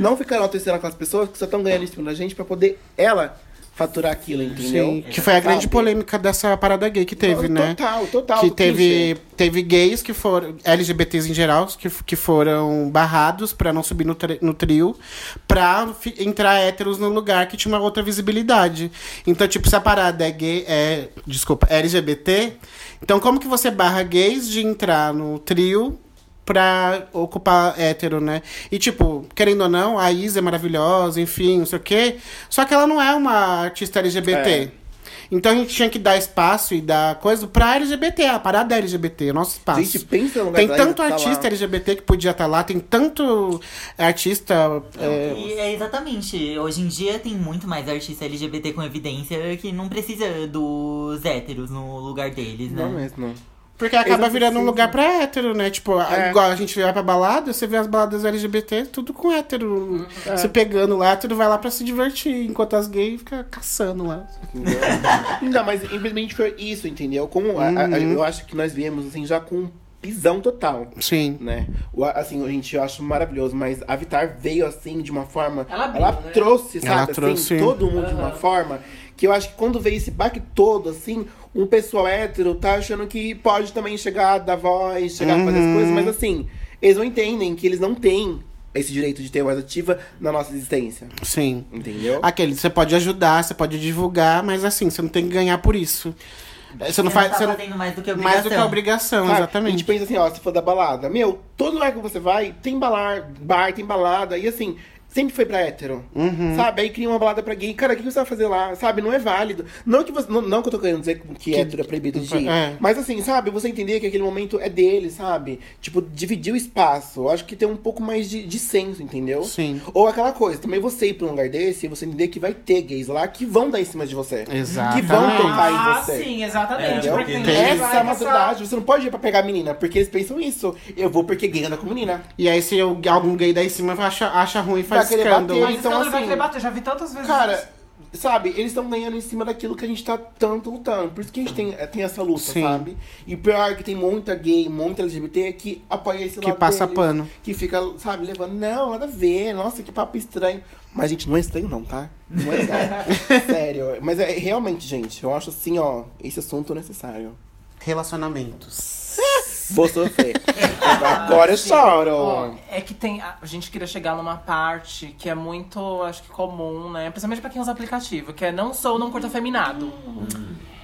Não ficar enaltecendo aquelas pessoas que só estão ganhando em cima da gente pra poder ela faturar aquilo, entendeu? Sim, que foi a grande Sabe? polêmica dessa parada gay que teve, né? Total, total. que teve, clichê. teve gays que foram, LGBTs em geral, que, que foram barrados pra não subir no, no trio, pra entrar héteros no lugar que tinha uma outra visibilidade. Então, tipo, se a parada é gay, é, desculpa, LGBT, então como que você barra gays de entrar no trio pra ocupar hétero, né? E, tipo, querendo ou não, a Isa é maravilhosa, enfim, não sei o quê, só que ela não é uma artista LGBT. É. Então a gente tinha que dar espaço e dar coisa pra LGBT, a parada é LGBT, o nosso espaço. Gente, pensa no lugar tem tanto tá artista lá. LGBT que podia estar lá, tem tanto artista. é, E é exatamente. Hoje em dia tem muito mais artista LGBT com evidência que não precisa dos héteros no lugar deles, né? Não mesmo. Porque acaba virando um lugar pra hétero, né? Tipo, a- É. igual a gente vai pra balada, você vê as baladas LGBT, tudo com hétero. É. Se pegando lá, tudo vai lá pra se divertir, enquanto as gays ficam caçando lá. Não, mas infelizmente foi isso, entendeu? Como a- a- Uhum. eu acho que nós viemos assim já com pisão total. Sim. né? O, assim, gente, eu acho maravilhoso, mas a Vitar veio assim de uma forma. Ela abriu, né? trouxe, sabe? Ela assim, trouxe. todo mundo de uma forma que eu acho que quando veio esse baque todo, assim, um pessoal hétero tá achando que pode também chegar a dar voz, chegar a fazer as Uhum. coisas, mas assim, eles não entendem que eles não têm esse direito de ter voz ativa na nossa existência. Sim. Entendeu? Aquele, você pode ajudar, você pode divulgar, mas assim, você não tem que ganhar por isso. Você não faz. tá você não- fazendo mais do que obrigação. mais do que a obrigação, Sabe? A exatamente. gente pensa assim, ó, se for da balada. Meu, todo lugar que você vai, tem balar, bar, tem balada. E assim, sempre foi pra hétero. Uhum. Sabe? Aí cria uma balada pra gay. Cara, o que você vai fazer lá? Sabe? Não é válido. Não que você. Não, não que eu tô querendo dizer que, hétero é proibido de ir. É. Mas assim, sabe? Você entender que aquele momento é dele, sabe? Tipo, dividir o espaço. Eu acho que tem um pouco mais de, de senso, entendeu? Sim. Ou aquela coisa, também você ir pra um lugar desse e você entender que vai ter gays lá que vão dar em cima de você. Exatamente. Que vão tocar em Ah, você. sim, exatamente. Entendeu? Porque Tem que Essa é maturidade. Você não pode ir pra pegar a menina, porque eles pensam isso. Eu vou porque gay anda com menina. E aí, se eu- algum gay daí em cima acha, acha ruim e faz Vai querer escândalo. bater. Mas Então, então, vai assim, querer bater, já vi tantas vezes. Cara, sabe, eles estão ganhando em cima daquilo que a gente tá tanto lutando. Por isso que a gente tem, tem essa luta, Sim. sabe? E pior que tem muita gay, muita LGBT que apoia esse Que lado passa deles, pano. Que fica, sabe, levando, não, nada a ver, nossa, que papo estranho. Mas, gente, não é estranho não, tá? Não é estranho. Sério. Mas é realmente, gente, eu acho assim, ó, esse assunto é necessário. Relacionamentos. Vou sofrer. Agora eu choro. É que tem. A gente queria chegar numa parte que é muito, acho que comum, né? Principalmente pra quem usa aplicativo, que é não sou, não curto afeminado.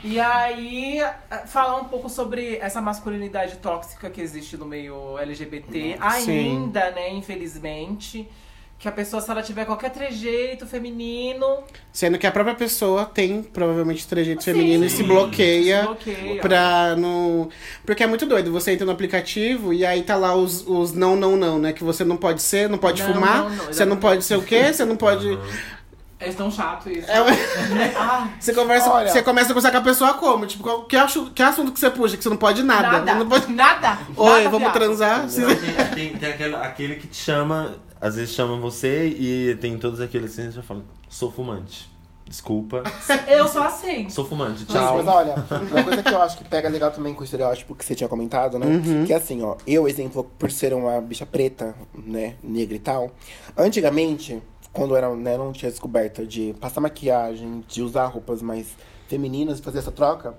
E aí, eh, falar um pouco sobre essa masculinidade tóxica que existe no meio LGBT, ainda, né, infelizmente. Que a pessoa, se ela tiver qualquer trejeito feminino, Sendo que a própria pessoa tem provavelmente trejeito Sim. feminino e se bloqueia. Se bloqueia. Pra não. Porque é muito doido. Você entra no aplicativo e aí tá lá os, os não, não, não, né? Que você não pode ser, não pode Não, fumar, não, não, você não pode ser o quê? Você não pode. é tão chato isso. É, Ah, você, conversa, Olha. você começa a conversar com a pessoa como? Tipo, qual- que, assunto, que assunto que você puxa? Que você não pode nada. nada, Não pode... nada. Oi, nada, vamos viado. transar? Tem, tem, tem aquele, aquele que te chama, às vezes chama você e tem todos aqueles que você já fala, sou fumante. Desculpa. Eu sou assim. Sou fumante. Gente, Tchau. mas olha, uma coisa que eu acho que pega legal também com o estereótipo que você tinha comentado, né? Que é assim, ó, eu, exemplo, por ser uma bicha preta, né, negra e tal, antigamente, quando era, né, não tinha descoberta de passar maquiagem, de usar roupas mais femininas, fazer essa troca,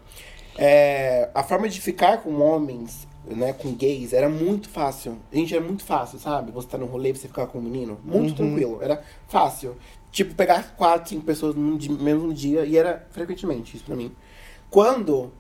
é, a forma de ficar com homens, né, com gays, era muito fácil. Gente, era muito fácil, sabe? Você tá no rolê, você ficar com um menino, muito tranquilo, era fácil. Tipo, pegar quatro, cinco pessoas no mesmo dia, e era frequentemente isso pra mim. Quando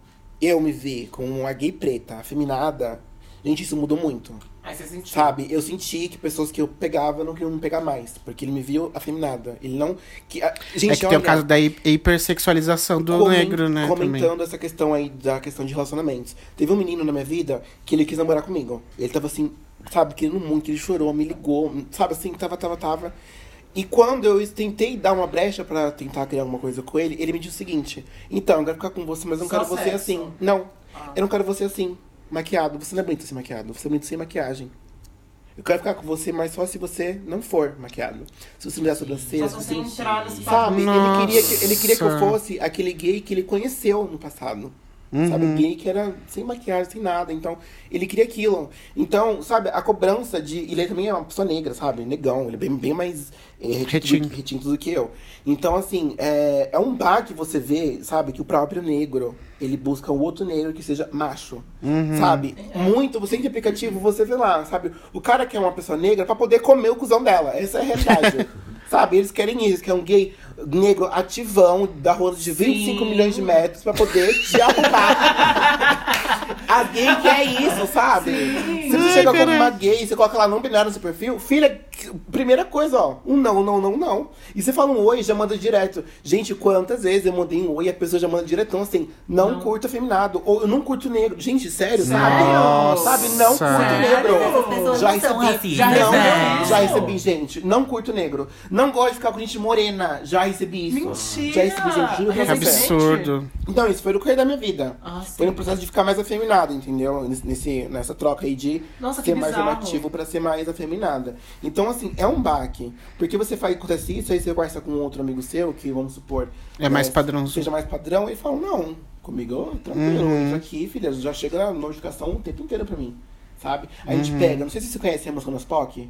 eu me vi com uma gay preta, afeminada, gente, isso mudou muito. Aí você sentiu. Sabe? Eu senti que pessoas que eu pegava não queriam me pegar mais. Porque ele me viu afeminada. Ele não. Que, a- gente, é que tem olha, o caso da hi- hipersexualização do negro, né? Também. Comentando essa questão aí da questão de relacionamentos. Teve um menino na minha vida que ele quis namorar comigo. Ele tava assim, sabe, querendo muito, ele chorou, me ligou, sabe assim, tava, tava, tava. E quando eu tentei dar uma brecha pra tentar criar alguma coisa com ele, ele me disse o seguinte: Então, eu quero ficar com você, mas eu não Só quero você sexo? assim. Não, Ah. eu não quero você assim, maquiado. Você não é bonito assim maquiado, você é bonito sem maquiagem. Eu quero ficar com você, mas só se você não for maquiado. Se você não der sobrancelha, se você nesse Sabe? bagulho. Ele queria, que, ele queria que eu Nossa. fosse aquele gay que ele conheceu no passado. Sabe? Gay que era sem maquiagem, sem nada. Então, ele queria aquilo. Então, sabe, a cobrança de. Ele também é uma pessoa negra, sabe? Negão. Ele é bem, bem mais é, retinto, Retinto. do- retinto do que eu. Então, assim, é, é um bar que você vê, sabe, que o próprio negro. Ele busca um outro negro que seja macho, sabe? Muito, você tem aplicativo, você vê lá, sabe? O cara quer uma pessoa negra pra poder comer o cuzão dela. Essa é a realidade. Sabe, eles querem isso, eles querem um gay negro ativão, da roda de 25 Sim. milhões de metros pra poder te arrumar. A gay quer isso, sabe? Se você Ai, chega com uma gay, você coloca lá não binário no seu perfil, filha, primeira coisa, ó, um não, não, não, não. E você fala um oi, já manda direto. Gente, quantas vezes eu mandei um oi e a pessoa já manda diretão assim, não, Não. curto afeminado, ou eu não curto negro. Gente, sério, sabe? Nossa. Sabe, não curto negro. Já recebi, não, né? já recebi, gente. Não curto negro. Não gosto de ficar com gente morena. Já recebi isso. Mentira! Já recebi, gente. Juro pra Que você. Recentemente? absurdo. Então, isso foi no correr da minha vida. Ah, sim. foi no processo de ficar mais afeminada, entendeu? Nesse, nessa troca aí de Nossa, que ser mais bizarro. relativo pra ser mais afeminada. Então, assim, é um baque. Porque você faz, acontece isso, aí você conversa com outro amigo seu, que vamos supor. É mais né, padrãozinho. Seja mais padrão, e fala, não, comigo, ó, tranquilo, Uhum. isso aqui, filha, já chega na notificação o tempo inteiro pra mim. Sabe? A gente Uhum. pega, não sei se você conhece a Amazonas POC.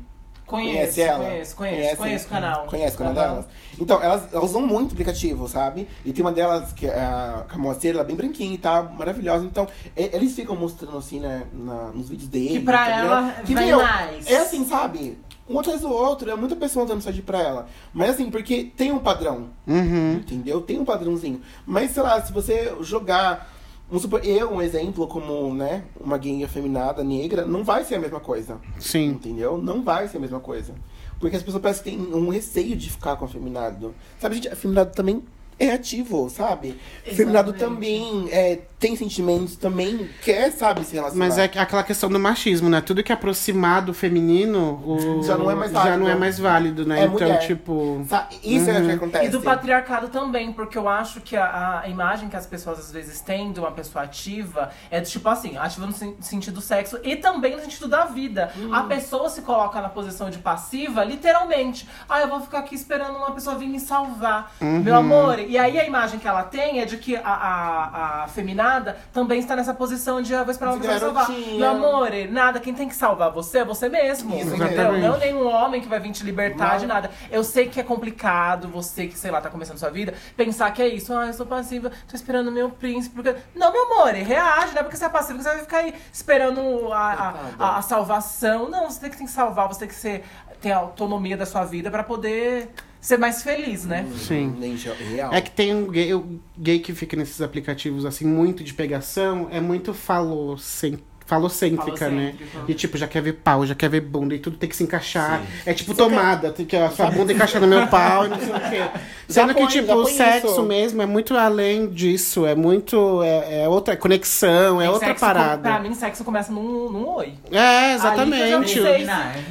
Conheço, Conhece ela? conheço, conheço, conheço o canal. Conhece o canal Aham. delas? Então, elas, elas usam muito aplicativo, sabe? E tem uma delas, que é a a moceira, ela é bem branquinha e tá, maravilhosa. Então, e- eles ficam mostrando assim, né, na- nos vídeos dele. Que pra entendeu? ela que, vai meu, mais. É assim, sabe? Um atrás do outro, é muita pessoa dando mensagem pra ela. Mas assim, porque tem um padrão, Uhum. entendeu? Tem um padrãozinho. Mas, sei lá, se você jogar. Vamos supor, eu, um exemplo, como, né, uma gay afeminada, negra, não vai ser a mesma coisa. Sim. Entendeu? Não vai ser a mesma coisa. Porque as pessoas parecem que têm um receio de ficar com afeminado. Sabe, gente, afeminado também é ativo, sabe? Afeminado também é, tem sentimentos, também quer, sabe, se relacionar. Mas é aquela questão do machismo, né? Tudo que é aproximar do feminino o- Já não é mais já válido. não é mais válido, né? É então, mulher. tipo. Isso é o que acontece. E do patriarcado também, porque eu acho que a, a imagem que as pessoas às vezes têm de uma pessoa ativa é do tipo assim, ativa no sen- sentido sexo e também no sentido da vida. Hum. A pessoa se coloca na posição de passiva, literalmente. Ah, eu vou ficar aqui esperando uma pessoa vir me salvar. Uhum. Meu amor. E aí a imagem que ela tem é de que a, a, a feminada também está nessa posição de ah, vou esperar uma pessoa salvar. Meu amor, nada, quem tem que salvar você é você mesmo. Isso, entendeu? Não nenhum homem que vai vir te libertar Não. de nada. Eu sei que é complicado, você que, sei lá, tá começando sua vida, pensar que é isso. Ah, eu sou passiva, tô esperando meu príncipe. Porque... Não, meu amor, reage, não é porque você é passiva que você vai ficar aí esperando a, a, a- salvação. Não, você tem que, tem que salvar, você tem que ser, ter a autonomia da sua vida pra poder ser mais feliz, né? Sim. Ge- real. É que tem um gay, o gay que fica nesses aplicativos, assim, muito de pegação, é muito falocêntrica, falocêntrica, né? E tipo, já quer ver pau, já quer ver bunda, e tudo tem que se encaixar. Sim. É tipo tomada, tem que a sua bunda encaixa no meu pau e não sei o quê. Já Sendo que, põe- tipo, o sexo isso. mesmo é muito além disso, é muito. É, é outra conexão, é Tem outra sexo com- parada. Pra mim, sexo começa num, num oi. É, Ali que eu já exatamente. sei.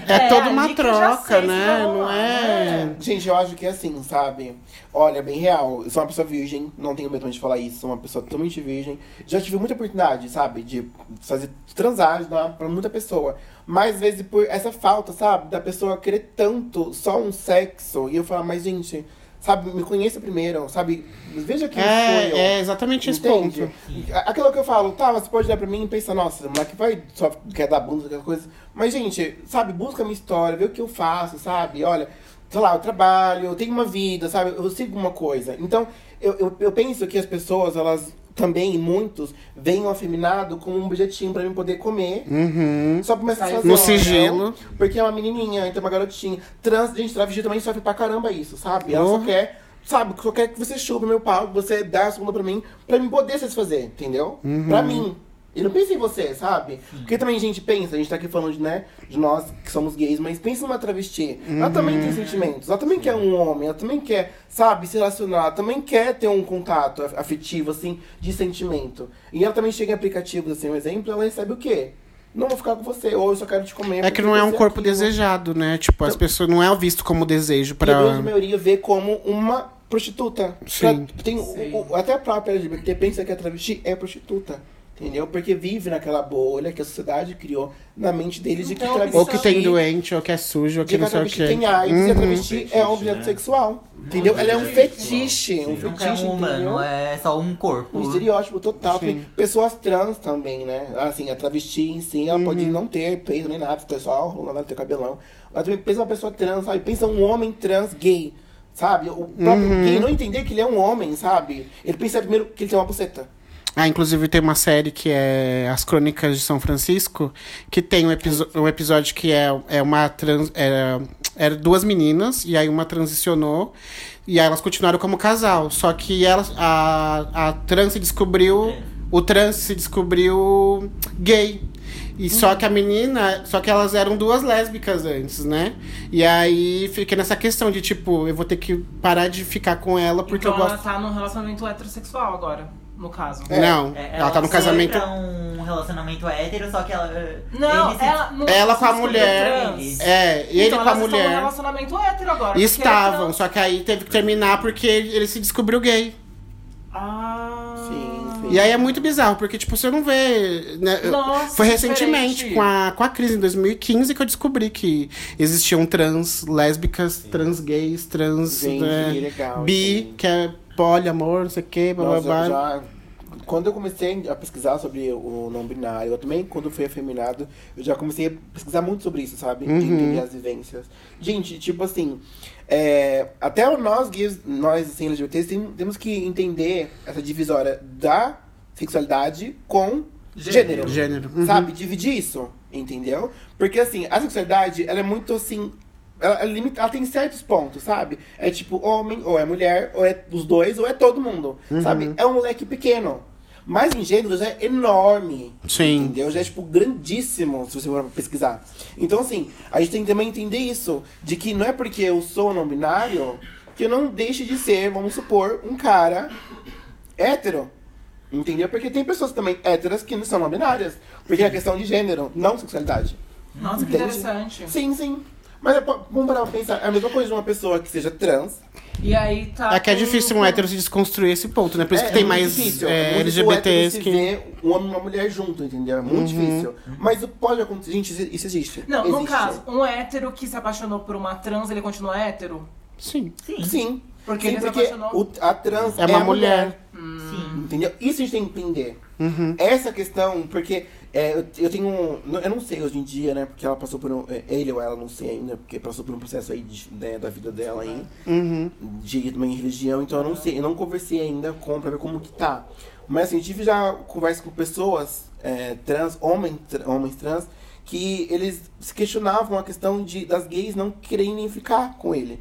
É, É, toda uma troca, né? Não rolar, é. Gente, eu acho que é assim, sabe? Olha, bem real. Eu sou uma pessoa virgem, não tenho medo de falar isso. Sou uma pessoa totalmente virgem. Já tive muita oportunidade, sabe? De fazer transar, de dar pra muita pessoa. Mas, às vezes, por essa falta, sabe? Da pessoa querer tanto só um sexo. E eu falar, mas, gente, Sabe, me conheça primeiro, sabe? Veja quem É, foi eu. é exatamente esse ponto. Aquilo que eu falo, tá, você pode olhar pra mim e pensar, nossa, o moleque vai só quer dar bunda, aquela coisa. Mas, gente, sabe, busca a minha história, vê o que eu faço, sabe? Olha, sei lá, eu trabalho, eu tenho uma vida, sabe? Eu sigo uma coisa. Então, eu, eu, eu penso que as pessoas, elas também, muitos, o afeminado como um objetinho pra mim poder comer. Uhum. Só pra uma satisfação, No sigilo. Porque é uma menininha, então é uma garotinha. Trans, gente, travesti também sofre pra caramba isso, sabe? Ela Oh. só quer, sabe, só quer que você chupe meu pau, que você dá a segunda pra mim, pra mim poder satisfazer, entendeu? Pra mim. E não pensa em você, sabe? Porque também a gente pensa, a gente tá aqui falando de, né, de nós que somos gays, mas pensa numa travesti. Ela também tem sentimentos, ela também quer um homem, ela também quer, sabe, se relacionar, ela também quer ter um contato af- afetivo, assim, de sentimento. E ela também chega em aplicativos, assim, um exemplo, ela recebe o quê? Não vou ficar com você, ou eu só quero te comer. É que não é um você corpo aquilo. desejado, né? Tipo, as Então- pessoas não é visto como desejo E a grande maioria vê como uma prostituta. Sim. Pra- tem, o- o- até a própria LGBT pensa que a travesti é prostituta. Entendeu? Porque vive naquela bolha que a sociedade criou na mente deles de que Então, travesti... Ou que tem doente, ou que é sujo, ou que que não a sei o travesti quê. tem AIDS e a Uhum. travesti é um objeto sexual. Entendeu? Ela é um fetiche. Um Nunca é fetiche, um humano, é só um corpo. Um estereótipo total. Sim. Tem pessoas trans também, né? Assim, a travesti em si, ela pode não ter peito nem nada, pessoal, não vai ter cabelão. Mas também pensa uma pessoa trans, sabe? Pensa um homem trans gay, sabe? O próprio gay não entender que ele é um homem, sabe? Ele pensa primeiro que ele tem uma buceta. Ah, inclusive tem uma série que é As Crônicas de São Francisco, que tem um, episo- um episódio que é, é uma trans. Era, era duas meninas, e aí uma transicionou, e aí elas continuaram como casal. Só que elas, a, a trans se descobriu. O trans se descobriu gay. E só que a menina. Só que elas eram duas lésbicas antes, né? E aí fica nessa questão de tipo, eu vou ter que parar de ficar com ela porque então eu ela gosto. tá num relacionamento heterossexual agora, no caso. Não, É, ela, tá no casamento. pra um relacionamento hétero, só que ela. eh, Não, ele ela. Não, Ela com a mulher. trans. É, e ele então, com a elas estão num mulher. relacionamento hétero agora. é Estavam, só que aí teve que terminar porque ele, ele se descobriu gay. Ah. Sim, sim. E aí é muito bizarro, porque, tipo, você não vê. Né? Nossa, Foi recentemente, diferente. com a, com a crise em 2015, que eu descobri que existiam trans lésbicas, trans gays, trans. Gente, né, que legal, bi, sim. que é poliamor, não sei o que, blá blá Nossa, blá. já, quando eu comecei a pesquisar sobre o não binário, eu também, quando fui afeminado, eu já comecei a pesquisar muito sobre isso, sabe? De entender as vivências. Gente, tipo assim, é, até nós gays, nós assim, LGBTs, tem- temos que entender essa divisória da sexualidade com gênero. Gênero. Uhum. Sabe? Dividir isso, entendeu? Porque assim, a sexualidade, ela é muito assim. Ela, ela, limita- ela tem certos pontos, sabe? É tipo homem, ou é mulher, ou é os dois, ou é todo mundo. Sabe? É um leque pequeno. Mas em gênero já é enorme. Sim. Entendeu? Já é, tipo, grandíssimo, se você for pesquisar. Então, assim, a gente tem que também entender isso. De que não é porque eu sou não binário que eu não deixe de ser, vamos supor, um cara hétero. Entendeu? Porque tem pessoas também héteras que não são não binárias. Porque é questão de gênero, não sexualidade. Nossa, que Entende? interessante. Sim, sim. Mas é, vamos parar pra pensar. É a mesma coisa de uma pessoa que seja trans. E aí tá. É que é difícil um hétero se desconstruir esse ponto, né? Por isso é, que tem é mais difícil. é, LGBTs se que. ver um homem e uma mulher junto, entendeu? É muito difícil. Mas pode acontecer. Gente, isso- isso existe. Não, no Existe. caso, um hétero que se apaixonou por uma trans, ele continua hétero? Sim. Sim. Sim. Porque Sim, ele se porque apaixonou. o- a trans É uma a mulher. Sim. Entendeu? Isso a gente tem que entender. Uhum. Essa questão, porque é, eu, eu tenho. um- Eu não sei hoje em dia, né? Porque ela passou por um. é, Ele ou ela, não sei ainda, porque passou por um processo aí de- né, da vida dela aí. Uhum. de também religião, então eu não sei, eu não conversei ainda com pra ver como que tá. Mas assim, tive já conversa com pessoas é, trans, homens, tra- homens trans, que eles se questionavam a questão de das gays não quererem ficar com ele.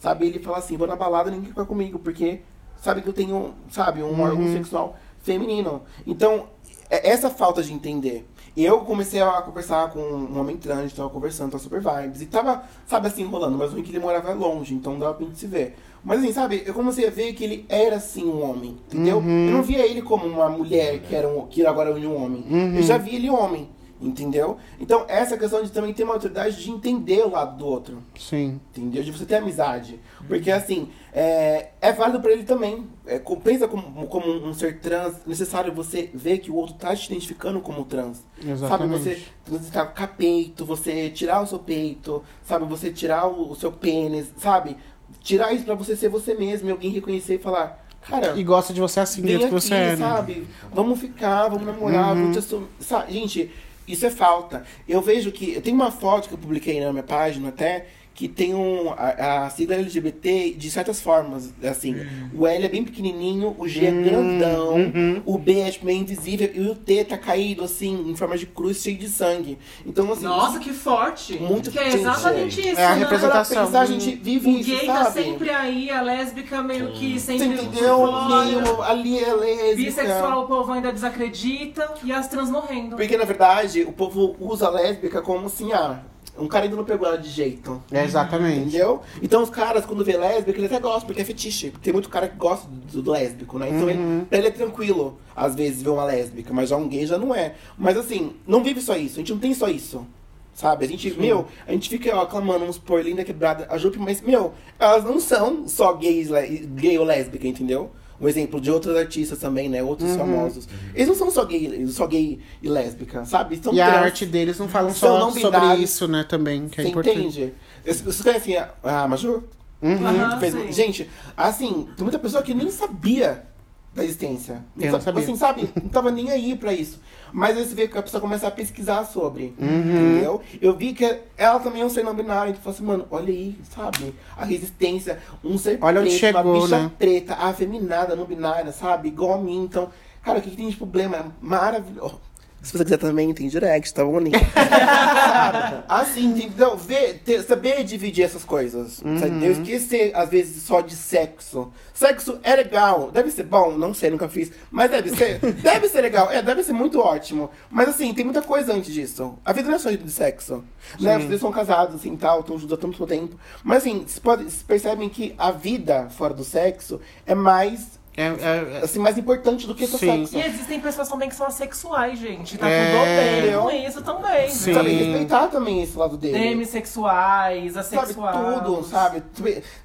Sabe? Ele fala assim, vou na balada, ninguém fica comigo, porque sabe que eu tenho, sabe, um órgão sexual feminino. Então, é essa falta de entender. Eu comecei a conversar com um homem trans, tava conversando, tava super vibes. E tava, sabe, assim, rolando. Mas o ruim que ele morava longe, então dava pra gente se ver. Mas assim, sabe, eu comecei a ver que ele era, assim, um homem, entendeu? Eu não via ele como uma mulher que, era um, que agora é um homem. Eu já via ele homem, entendeu? Então, essa questão de também ter uma autoridade de entender o lado do outro. Sim. Entendeu? De você ter amizade. Porque, assim, é, é válido pra ele também. É, pensa como, como um ser trans, necessário você ver que o outro tá te identificando como trans. Sabe, Exatamente. você transitar com peito, você tirar o seu peito, sabe, você tirar o, o seu pênis, sabe? tirar isso pra você ser você mesmo e alguém reconhecer e falar, cara. E gosta de você assim, do que aqui, você é, né? sabe? Vamos ficar, vamos namorar, vamos te assumir. Sabe? Gente, isso é falta. Eu vejo que. Eu tenho uma foto que eu publiquei na minha página até. Que tem um, a, a sigla LGBT de certas formas, assim. O L é bem pequenininho, o G é grandão, o B é tipo, meio invisível e o T tá caído, assim, em forma de cruz, cheio de sangue. Então, assim, Nossa, que forte! Muito que é gente, exatamente isso, é a né? representação. Pensar, a gente vive O isso, gay sabe? tá sempre aí, a lésbica meio que Você sempre entendeu? Meio, ali é lésbica. Bissexual o povo ainda desacredita e as trans morrendo. Porque, na verdade, o povo usa a lésbica como assim, ah, um cara ainda não pegou ela de jeito. É, exatamente. Entendeu? Então os caras, quando vê lésbica, eles até gostam, porque é fetiche. Tem muito cara que gosta do, do lésbico, né? Então ele, pra ele é tranquilo, às vezes, ver uma lésbica, mas já um gay já não é. Mas assim, não vive só isso, a gente não tem só isso. Sabe? A gente, meu, a gente fica ó, aclamando uns por linda quebrada, a Jupe, mas, meu, elas não são só gays, gay ou lésbica, entendeu? Um exemplo de outros artistas também, né? Outros famosos. Eles não são só gay, só gay e lésbica, sabe? São E a trans. arte deles não falam São só não sobre isso, né, também, que é Você importante. entende? Vocês conhecem a, a Maju? Aham, Fez- sim. Gente, assim, tem muita pessoa que nem sabia da existência. Eu não sa- sabia. Assim, sabe? Não tava nem aí pra isso. Mas aí você vê que a pessoa começa a pesquisar sobre. Uhum. Entendeu? Eu vi que ela também é um ser não binário. Então, eu falei assim, mano, olha aí, sabe? A resistência, um ser Olha preto, uma chegou, bicha né? preta, afeminada, não binária, sabe? Igual a mim. Então, cara, o que, que tem de problema? É maravilhoso. Se você quiser também, tem direct, tá bom? Sabe? Assim, entendeu? Ver, ter- saber dividir essas coisas. Uhum. Sabe? Eu esquecer, às vezes, só de sexo. Sexo é legal. Deve ser bom, não sei, nunca fiz. Mas deve ser. deve ser legal. É, deve ser muito ótimo. Mas assim, tem muita coisa antes disso. A vida não é só de sexo. Né? Vocês são casados, assim, tal, estão juntos há tanto tempo. Mas assim, vocês, podem, vocês percebem que a vida fora do sexo é mais. É, é- é- Assim, mais importante do que Sim. sexo. E existem pessoas também que são assexuais, gente. Tá É. tudo bem com isso também. Sim. Sabe, respeitar também esse lado dele. Demissexuais, Sabe, assexuais. tudo, sabe?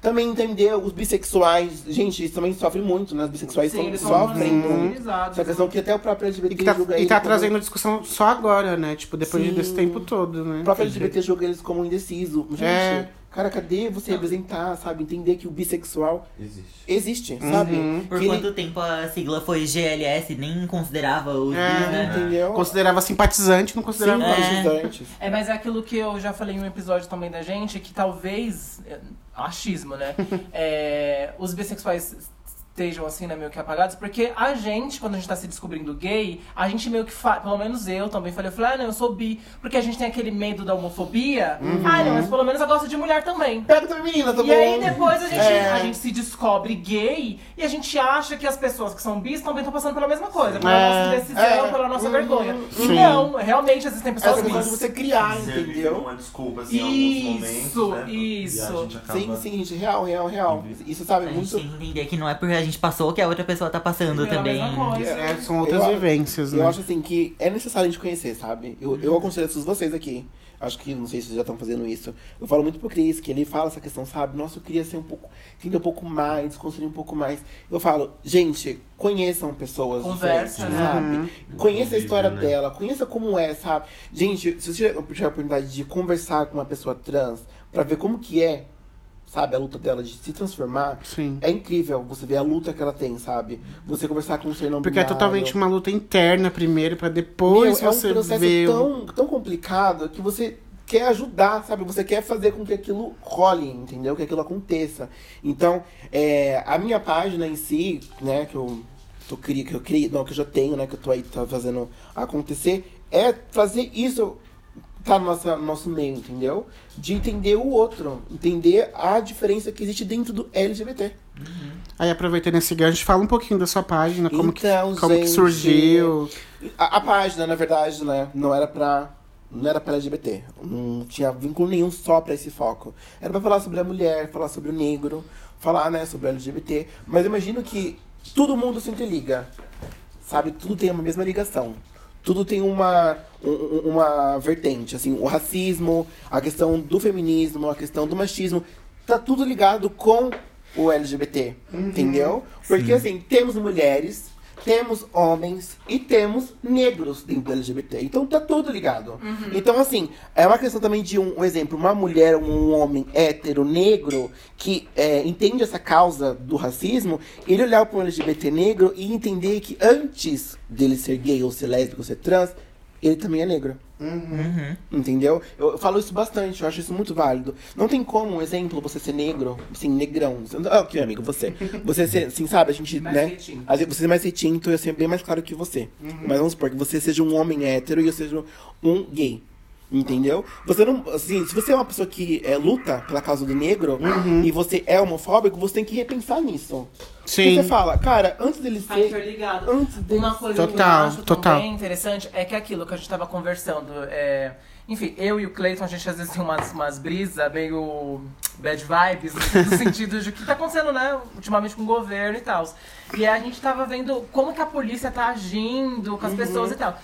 Também- entender os bissexuais. Gente, isso também sofre muito, né? Os bissexuais Sim, são- sofrem muito. Essa questão que até o próprio LGBT E que tá, julga e tá como- trazendo discussão só agora, né? Tipo, depois Sim. desse tempo todo, né? O próprio LGBT julga eles como indeciso. Gente, É. cara, cadê você representar, sabe? Entender que o bissexual Existe. existe, sabe? Por Que ele- quanto tempo a sigla foi GLS, nem considerava os É. bis, né? Entendeu? Considerava simpatizante, não Sim, considerava. É. antes. É, mas é aquilo que eu já falei em um episódio também da gente, que talvez. é, Achismo, né? É, os bissexuais estejam assim, né, meio que apagados, porque a gente, quando a gente tá se descobrindo gay, a gente meio que fala, pelo menos eu também falei, eu falei, ah, não, eu sou bi, porque a gente tem aquele medo da homofobia. Ah, não, mas pelo menos eu gosto de mulher também. Pega também, menina, tá E bom? aí depois a gente, É. a gente se descobre gay e a gente acha que as pessoas que são bis também estão passando pela mesma coisa, pela É. nossa indecisão, É. pela nossa Uhum. vergonha. E Sim. não, realmente existem pessoas Essa questão de bis. você criar, Serve entendeu? uma desculpa, assim, Isso, momentos, né? isso. E a gente acaba... Sim, sim, gente, real, real, real. Isso, sabe, A gente muito... tem que entender que não é porque a gente passou que a outra pessoa tá passando Pela também. É, são outras Eu- vivências, Eu né? acho assim que é necessário a gente conhecer, sabe? Eu, eu aconselho todos vocês aqui. Acho que, não sei se vocês já estão fazendo isso. Eu falo muito pro Cris, que ele fala essa questão, sabe? Nossa, eu queria ser um pouco, entender um pouco mais, desconstruir um pouco mais. Eu falo, gente, conheçam pessoas Conversa, diferentes, né? sabe? Conheça a história né? dela, conheça como é, sabe? Gente, se você tiver a oportunidade de conversar com uma pessoa trans, pra ver como que é, sabe, a luta dela de se transformar, Sim. é incrível você ver a luta que ela tem, sabe? Você conversar com um ser não Porque é binário. totalmente uma luta interna primeiro, pra depois Meu, você é um processo ver. o- tão, tão complicado que você quer ajudar, sabe? Você quer fazer com que aquilo role, entendeu? Que aquilo aconteça. Então, é, a minha página em si, né, que eu, tô, que eu criei, não, que eu já tenho, né, que eu tô aí tá fazendo acontecer, é fazer isso tá no nosso, no nosso meio, entendeu? De entender o outro, entender a diferença que existe dentro do LGBT. Aí aproveitando esse gancho, fala um pouquinho da sua página, como, que, Então, como que gente, surgiu. A, a página, na verdade, né, não era pra. Não era pra LGBT. Não tinha vínculo nenhum só pra esse foco. Era pra falar sobre a mulher, falar sobre o negro, falar, né, sobre o LGBT. Mas eu imagino que todo mundo se interliga. Sabe? Tudo tem uma mesma ligação. Tudo tem uma, um- um- uma vertente, assim, o racismo, a questão do feminismo, a questão do machismo, tá tudo ligado com o LGBT, entendeu? Porque, assim, temos mulheres, temos homens e temos negros dentro do LGBT. Então tá tudo ligado. Então, assim, é uma questão também de um, um exemplo, uma mulher, um homem hétero, negro, que é, entende essa causa do racismo, ele olhar para um LGBT negro e entender que antes dele ser gay ou ser lésbico ou ser trans, ele também é negro. Entendeu? Eu, eu falo isso bastante, eu acho isso muito válido. Não tem como, um exemplo, você ser negro, assim, negrão. Ah, ok, amigo, você. Você ser, assim, sabe, a gente, Mais né? retinto. Você ser mais retinto, eu ser bem mais claro que você. Mas vamos supor que você seja um homem hétero e eu seja um gay. Entendeu? Você não. Assim, se você é uma pessoa que é, luta pela causa do negro e você é homofóbico, você tem que repensar nisso. Sim. Porque você fala, cara, antes dele ser. interligado. Antes dele Uma coisa que Total, eu acho total. também interessante é que aquilo que a gente tava conversando. É... Enfim, eu e o Cleiton, a gente às vezes tem umas, umas brisas meio bad vibes, no sentido de o que tá acontecendo, né, ultimamente com o governo e tal. E aí a gente tava vendo como que a polícia tá agindo com as pessoas e tal.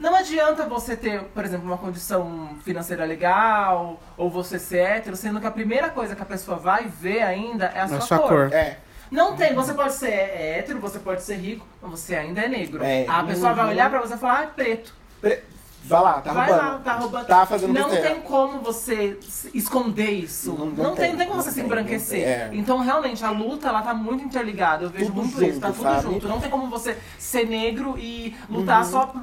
Não adianta você ter, por exemplo, uma condição financeira legal, ou você ser hétero, sendo que a primeira coisa que a pessoa vai ver ainda é a sua, sua cor. É. não tem, você pode ser hétero, você pode ser rico, mas você ainda é negro. É. A pessoa vai Uhum. olhar pra você e falar, ah, é preto. Pre- Vai lá, tá vai roubando. lá, tá roubando. Tá fazendo Não besteira. tem como você esconder isso. Não- Não, não tem, tem, não tem como não você se tem, embranquecer. não tem, é. Então, realmente, a luta, ela tá muito interligada. Eu vejo Tudo muito isso, tá junto, tudo sabe? junto. Não tem como você ser negro e lutar só p-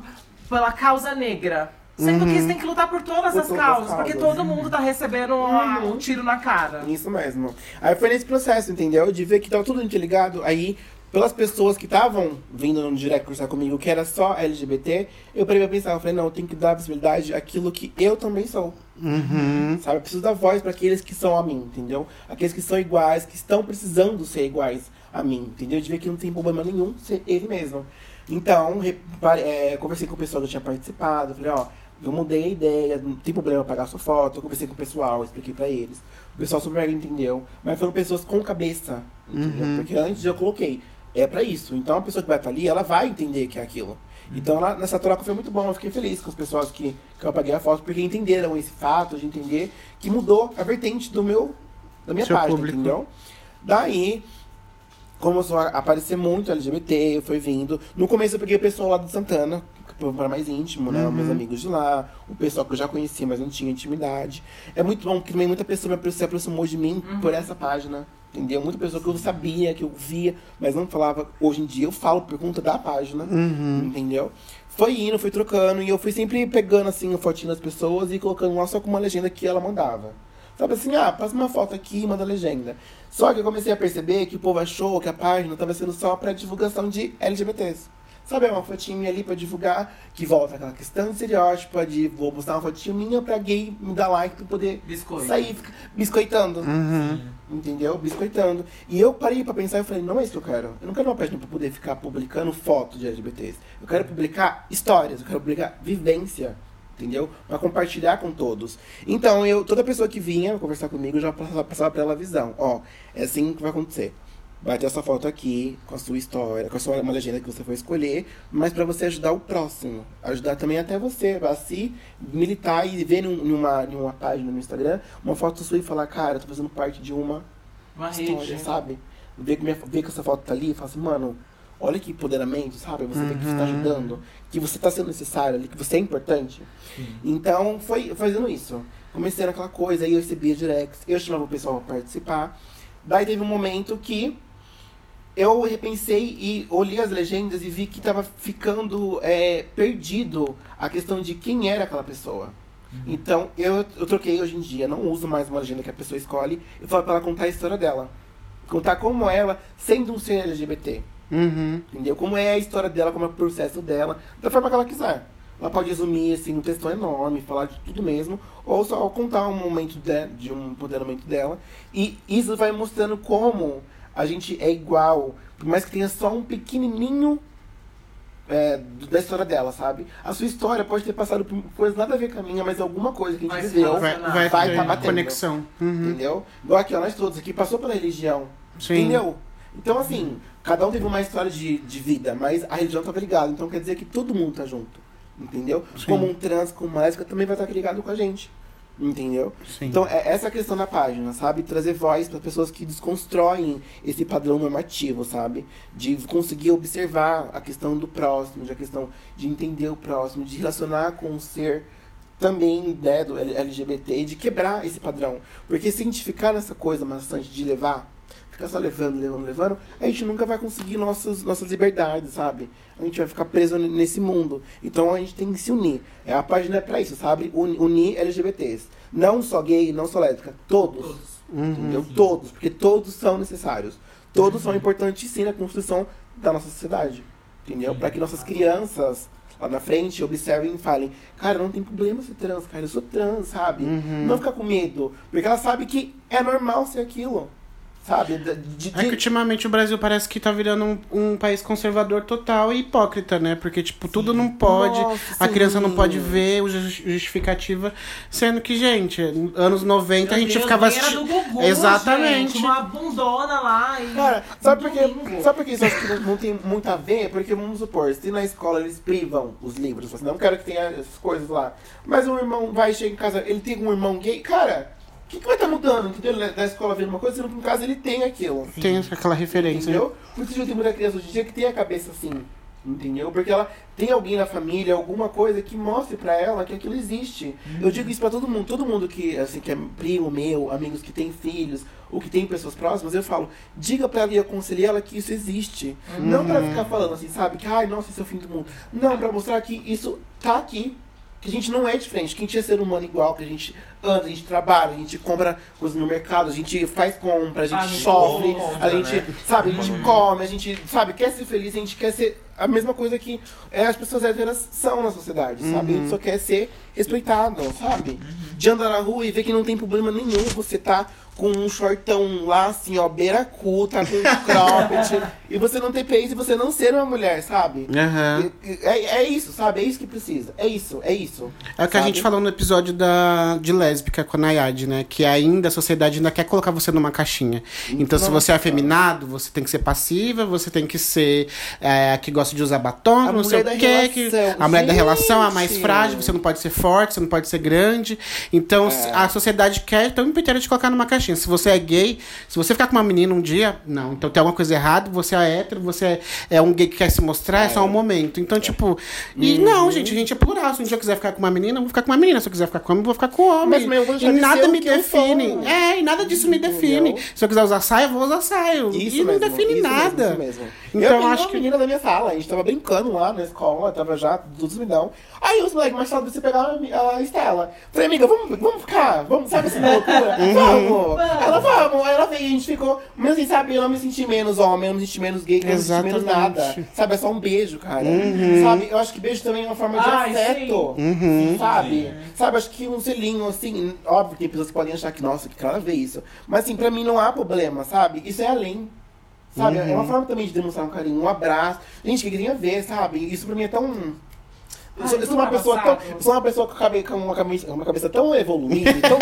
pela causa negra. Sendo que você tem que lutar por todas Por as todas as causas, porque causas. todo mundo tá recebendo uma- um tiro na cara. Isso mesmo. Aí foi nesse processo, entendeu? De ver que tava tudo interligado. Aí, pelas pessoas que estavam vindo no direct conversar comigo, que era só LGBT, eu parei pra pensar, eu falei, não, eu tenho que dar visibilidade àquilo que eu também sou. Uhum. Sabe? Eu preciso dar voz para aqueles que são a mim, entendeu? Aqueles que são iguais, que estão precisando ser iguais a mim, entendeu? De ver que não tem problema nenhum ser ele mesmo. Então, é, conversei com o pessoal que tinha participado, falei, ó, eu mudei a ideia, não tem problema pagar sua foto, eu conversei com o pessoal, expliquei pra eles. O pessoal super entendeu, mas foram pessoas com cabeça, entendeu? Uhum. Porque antes eu coloquei, é pra isso. Então a pessoa que vai estar ali, ela vai entender que é aquilo. Então lá, nessa troca foi muito bom, eu fiquei feliz com as pessoas que, que eu apaguei a foto, porque entenderam esse fato de entender que mudou a vertente do meu, da minha Seu página, público. entendeu? Daí, começou a aparecer muito LGBT, foi vindo. No começo eu peguei o pessoal lá do Santana, que para mais íntimo, né? Meus amigos de lá, o pessoal que eu já conhecia, mas não tinha intimidade. É muito bom porque também muita pessoa se aproximou de mim por essa página. Entendeu? Muita pessoa que eu sabia, que eu via, mas não falava. Hoje em dia eu falo por conta da página. Entendeu? Foi indo, foi trocando, e eu fui sempre pegando assim a fotinho das pessoas e colocando lá só com uma legenda que ela mandava. Sabe assim, ah, passa uma foto aqui e manda legenda. Só que eu comecei a perceber que o povo achou que a página estava sendo só para divulgação de LGBTs. Sabe, é uma fotinha ali pra divulgar, que volta aquela questão estereótipa de vou postar uma fotinha minha pra gay me dar like pra poder Biscoito. sair fica- biscoitando. Entendeu? Biscoitando. E eu parei pra pensar e falei, não é isso que eu quero. Eu não quero uma página pra poder ficar publicando foto de LGBTs. Eu quero publicar histórias, eu quero publicar vivência. Entendeu? Pra compartilhar com todos. Então, eu, toda pessoa que vinha conversar comigo, eu já passava, passava pra ela a visão. Ó, é assim que vai acontecer. Vai ter essa foto aqui, com a sua história, com a sua uma legenda que você for escolher, mas pra você ajudar o próximo. Ajudar também até você, a se militar e ver num- numa, numa página no Instagram, uma foto sua e falar, cara, eu tô fazendo parte de uma Uma história, rede. sabe? Ver que, minha, ver que essa foto tá ali e falar assim, mano, olha que empoderamento, sabe? Você vê que você tá ajudando, que você tá sendo necessário ali, que você é importante. Então, foi fazendo isso. Comecei naquela coisa, aí eu recebia directs, eu chamava o pessoal pra participar. Daí teve um momento que eu repensei e olhei as legendas e vi que tava ficando é, perdido a questão de quem era aquela pessoa. Então, eu, eu troquei hoje em dia, não uso mais uma legenda que a pessoa escolhe, eu falo pra ela contar a história dela. Contar como ela, sendo um ser LGBT. Uhum. Entendeu? Como é a história dela, como é o processo dela, da forma que ela quiser. Ela pode resumir assim, um textão enorme, falar de tudo mesmo, ou só contar um momento de, de um empoderamento dela. E isso vai mostrando como a gente é igual, por mais que tenha só um pequenininho é, da história dela, sabe? A sua história pode ter passado por coisas nada a ver com a minha, mas alguma coisa que a Vai gente se viveu Vai, vai, vai ter tá batendo. conexão. Uhum. Entendeu? Igual aqui, ó, nós todos aqui passou pela religião. Sim. Entendeu? Então, assim, cada um teve uma história de, de vida, mas a religião tava ligada. Então quer dizer que todo mundo tá junto. Entendeu? Sim. Como um trans, como uma lésbica, também vai estar ligado com a gente. Entendeu? Sim. Então, é essa a questão da página, sabe? Trazer voz para pessoas que desconstroem esse padrão normativo, sabe? De conseguir observar a questão do próximo, de a questão de entender o próximo, de relacionar com o ser também né, do LGBT, de quebrar esse padrão. Porque se a gente ficar nessa coisa bastante de levar, ficar só levando, levando, levando, a gente nunca vai conseguir nossas, nossas liberdades, sabe? A gente vai ficar preso nesse mundo. Então a gente tem que se unir. É, a página é pra isso, sabe? Unir LGBTs. Não só gay, não só lésbica. Todos. Todos. Entendeu? Todos. Porque todos são necessários. Todos são importantes sim na construção da nossa sociedade. Entendeu? Para que nossas crianças lá na frente observem e falem, cara, não tem problema ser trans, cara, eu sou trans, sabe? Não ficar com medo. Porque ela sabe que é normal ser aquilo. Sabe? De, de- É que ultimamente o Brasil parece que tá virando um, um país conservador total e hipócrita, né? Porque, tipo, tudo não pode. Nossa, a criança não sim. pode ver o jus- justificativa. Sendo que, gente, anos 90 a Meu gente Deus, ficava nem era do assistindo. Gugu, Exatamente. gente, uma bundona lá e... Cara, sabe por? Domingo. sabe por que isso acho que não, não tem muito a ver? Porque vamos supor, se na escola eles privam os livros, você não quero que tenha essas coisas lá. Mas um irmão vai chegar em casa, ele tem um irmão gay, cara, o que, que vai estar mudando? Entendeu? Da escola vendo uma coisa, sendo que em casa ele tem aquilo. Tem aquela referência. Entendeu? Por isso que tem muita criança hoje em dia que tem a cabeça assim. Entendeu? Porque ela tem alguém na família, alguma coisa que mostre pra ela que aquilo existe. Eu digo isso pra todo mundo. Todo mundo que, assim, que é primo meu, amigos que tem filhos, ou que tem pessoas próximas, eu falo, diga pra ela e aconselhe ela que isso existe. Não pra ficar falando assim, sabe? Que, ai, nossa, esse é o fim do mundo. Não, pra mostrar que isso tá aqui. Que a gente não é diferente, que a gente é ser humano igual, que a gente anda, a gente trabalha, a gente compra coisas no mercado, a gente faz compra, a gente A gente sofre, compra, a gente, né? sabe, a gente come, a gente, sabe, quer ser feliz, a gente quer ser a mesma coisa que é, as pessoas héteras são na sociedade, sabe? A gente só quer ser respeitado, sabe? De andar na rua e ver que não tem problema nenhum você tá com um shortão lá, assim, ó, beira-cu, tá com um cropped, e você não ter peito e você não ser uma mulher, sabe? E- e- É, é isso, sabe? É isso que precisa. É isso, é isso. É o que a gente falou no episódio da, de lésbica com a Nayade, né? Que ainda a sociedade ainda quer colocar você numa caixinha. Então, se Nossa. você é afeminado, você tem que ser passiva, você tem que ser é, a que gosta de usar batom, A não sei o quê. que- a mulher da relação, a mais Gente. frágil, você não pode ser forte, você não pode ser grande. Então, se- a sociedade quer tão inteira te colocar numa caixinha. Se você é gay, se você ficar com uma menina um dia, não. Então tem alguma coisa errada, você é hétero, você é, é um gay que quer se mostrar, é, só um momento. Então, tipo. E não, gente, a gente é plural. Se um dia eu quiser ficar com uma menina, eu vou ficar com uma menina. Se eu quiser ficar com homem, eu vou ficar com homem. E nada ser o me define. sou. É, e nada disso me define. Entendeu? Se eu quiser usar saia, eu vou usar saia. Isso e não mesmo, define isso nada. Mesmo, isso mesmo. Então, eu acho uma que- menina da minha sala, a gente tava brincando lá na escola, tava já tudo subidão. Aí os moleques mais tarde você pegar a, a Estela. Falei, amiga, vamos, vamos ficar, vamos, sabe essa loucura? Uhum. Vamos! Ela, vamos! Aí ela veio e a gente ficou. Mas assim, sabe, eu não me senti menos homem, eu não me senti menos gay, eu não me senti menos nada. Sabe, é só um beijo, cara. Uhum. Sabe, eu acho que beijo também é uma forma de Ai, afeto. Uhum. Sabe? Sabe, acho que um selinho, assim, óbvio que tem pessoas que podem achar que, nossa, que cara vê isso. Mas assim, pra mim não há problema, sabe? Isso é além. Sabe? É uma forma também de demonstrar um carinho, um abraço. Gente, que queria ver, sabe? Isso pra mim é tão. Eu sou, eu sou uma pessoa tão, eu sou uma pessoa com, cabe- com uma, cabeça, uma cabeça tão evoluída, tão,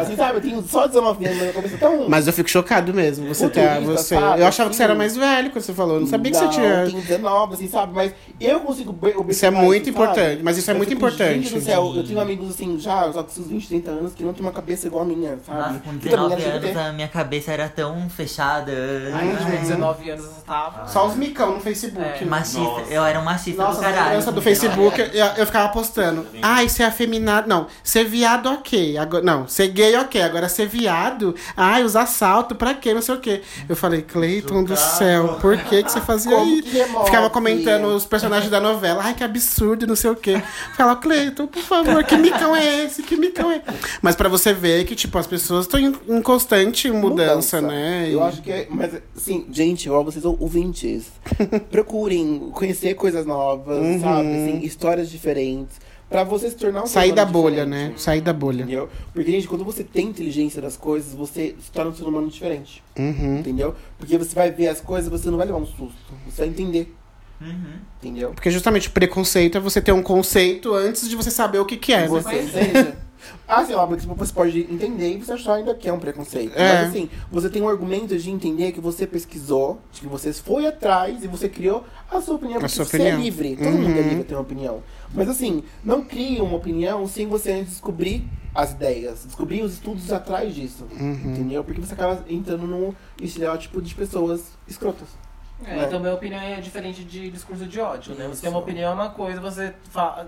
assim, sabe? Eu tenho só 19 anos, mas uma cabeça tão. Mas eu fico chocado mesmo. Você tá. Você... sabe? Eu achava que você era Assim. mais velho quando você falou. Eu não sabia que não, você tinha. tenho 19, assim, sabe? Mas eu consigo Isso é muito sabe? importante, mas isso é Eu muito fico, importante. Gente do céu, eu tenho amigos assim, já, só com seus 20, 30 anos, que não tem uma cabeça igual a minha, sabe? Nossa, com Que também 19 LGBT. anos a minha cabeça era tão fechada. Ai, Ai, com 19 anos eu tava. Só os micão no Facebook. É. né? Machista, Nossa. eu era um machista Nossa, do caralho. do com 19 Facebook. Eu, eu ficava postando. Ai, ser afeminado. Não, ser viado, ok. Agora, não, ser gay, ok. Agora, ser viado. Ai, usar salto, pra quê? Não sei o quê. Eu falei, Cleiton do céu, por que, que você fazia Como isso? remove? Ficava comentando os personagens da novela. Ai, que absurdo, não sei o quê. Falava, Cleiton, por favor, que micão é esse? Que micão é? Mas pra você ver que, tipo, as pessoas estão em, em constante mudança, né? Eu E- acho que é. Mas, assim, gente, ó, vocês ouvintes, procurem conhecer coisas novas, Uhum. sabe? Assim, histórias diferentes. Pra você se tornar um ser Sair da bolha, né? Sair da bolha. Entendeu? Porque, gente, quando você tem inteligência das coisas, você se torna um ser humano diferente. Uhum. Entendeu? Porque você vai ver as coisas, você não vai levar um susto. Você vai entender. Uhum. Entendeu? Porque justamente o preconceito é você ter um conceito antes de você saber o que, que é. né? Você seja. Assim, óbvio que você pode entender e você achar ainda que é um preconceito. É. Mas assim, você tem um argumento de entender que você pesquisou, de que você foi atrás e você criou a sua opinião, porque sua você opinião. é livre. Todo mundo é Uhum. livre a ter uma opinião. Mas assim, não crie uma opinião sem você antes descobrir as ideias, descobrir os estudos atrás disso. Uhum. Entendeu? Porque você acaba entrando num estereótipo de pessoas escrotas. É, então minha opinião é diferente de discurso de ódio, né? Você tem uma opinião é uma coisa, você fa-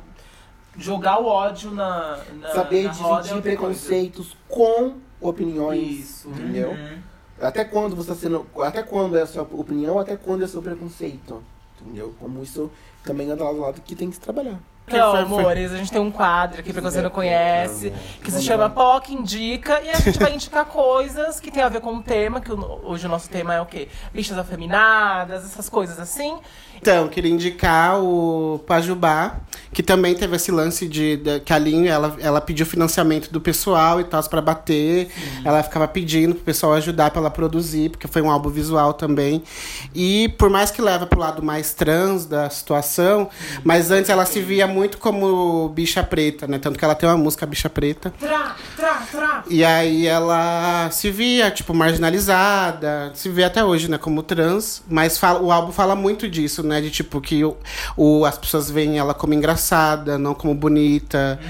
jogar o ódio na, na Saber na é dividir outra preconceitos com opiniões. Isso. Entendeu? Uhum. Até quando você está sendo. Até quando é a sua opinião, até quando é seu preconceito. Entendeu? Como isso também anda lado a lado que tem que se trabalhar. Então, foi- foi- amores, a gente tem um quadro aqui pra quem você não conhece, que se chama POC Indica, e a gente vai indicar coisas que tem a ver com o tema, que o- hoje o nosso tema é o quê? Bichas afeminadas, essas coisas assim. Então, queria indicar o Pajubá, que também teve esse lance de, de- que a Linha, ela, ela pediu financiamento do pessoal e tal, pra bater. Ela ficava pedindo pro pessoal ajudar pra ela produzir, porque foi um álbum visual também. E por mais que leva pro lado mais trans da situação, mas antes ela se via muito como bicha preta, né? Tanto que ela tem uma música Bicha Preta. Trá, trá, trá. E aí ela se via, tipo, marginalizada, se vê até hoje, né, como trans, mas fala, o álbum fala muito disso, né, de tipo que o, o, as pessoas veem ela como engraçada, não como bonita,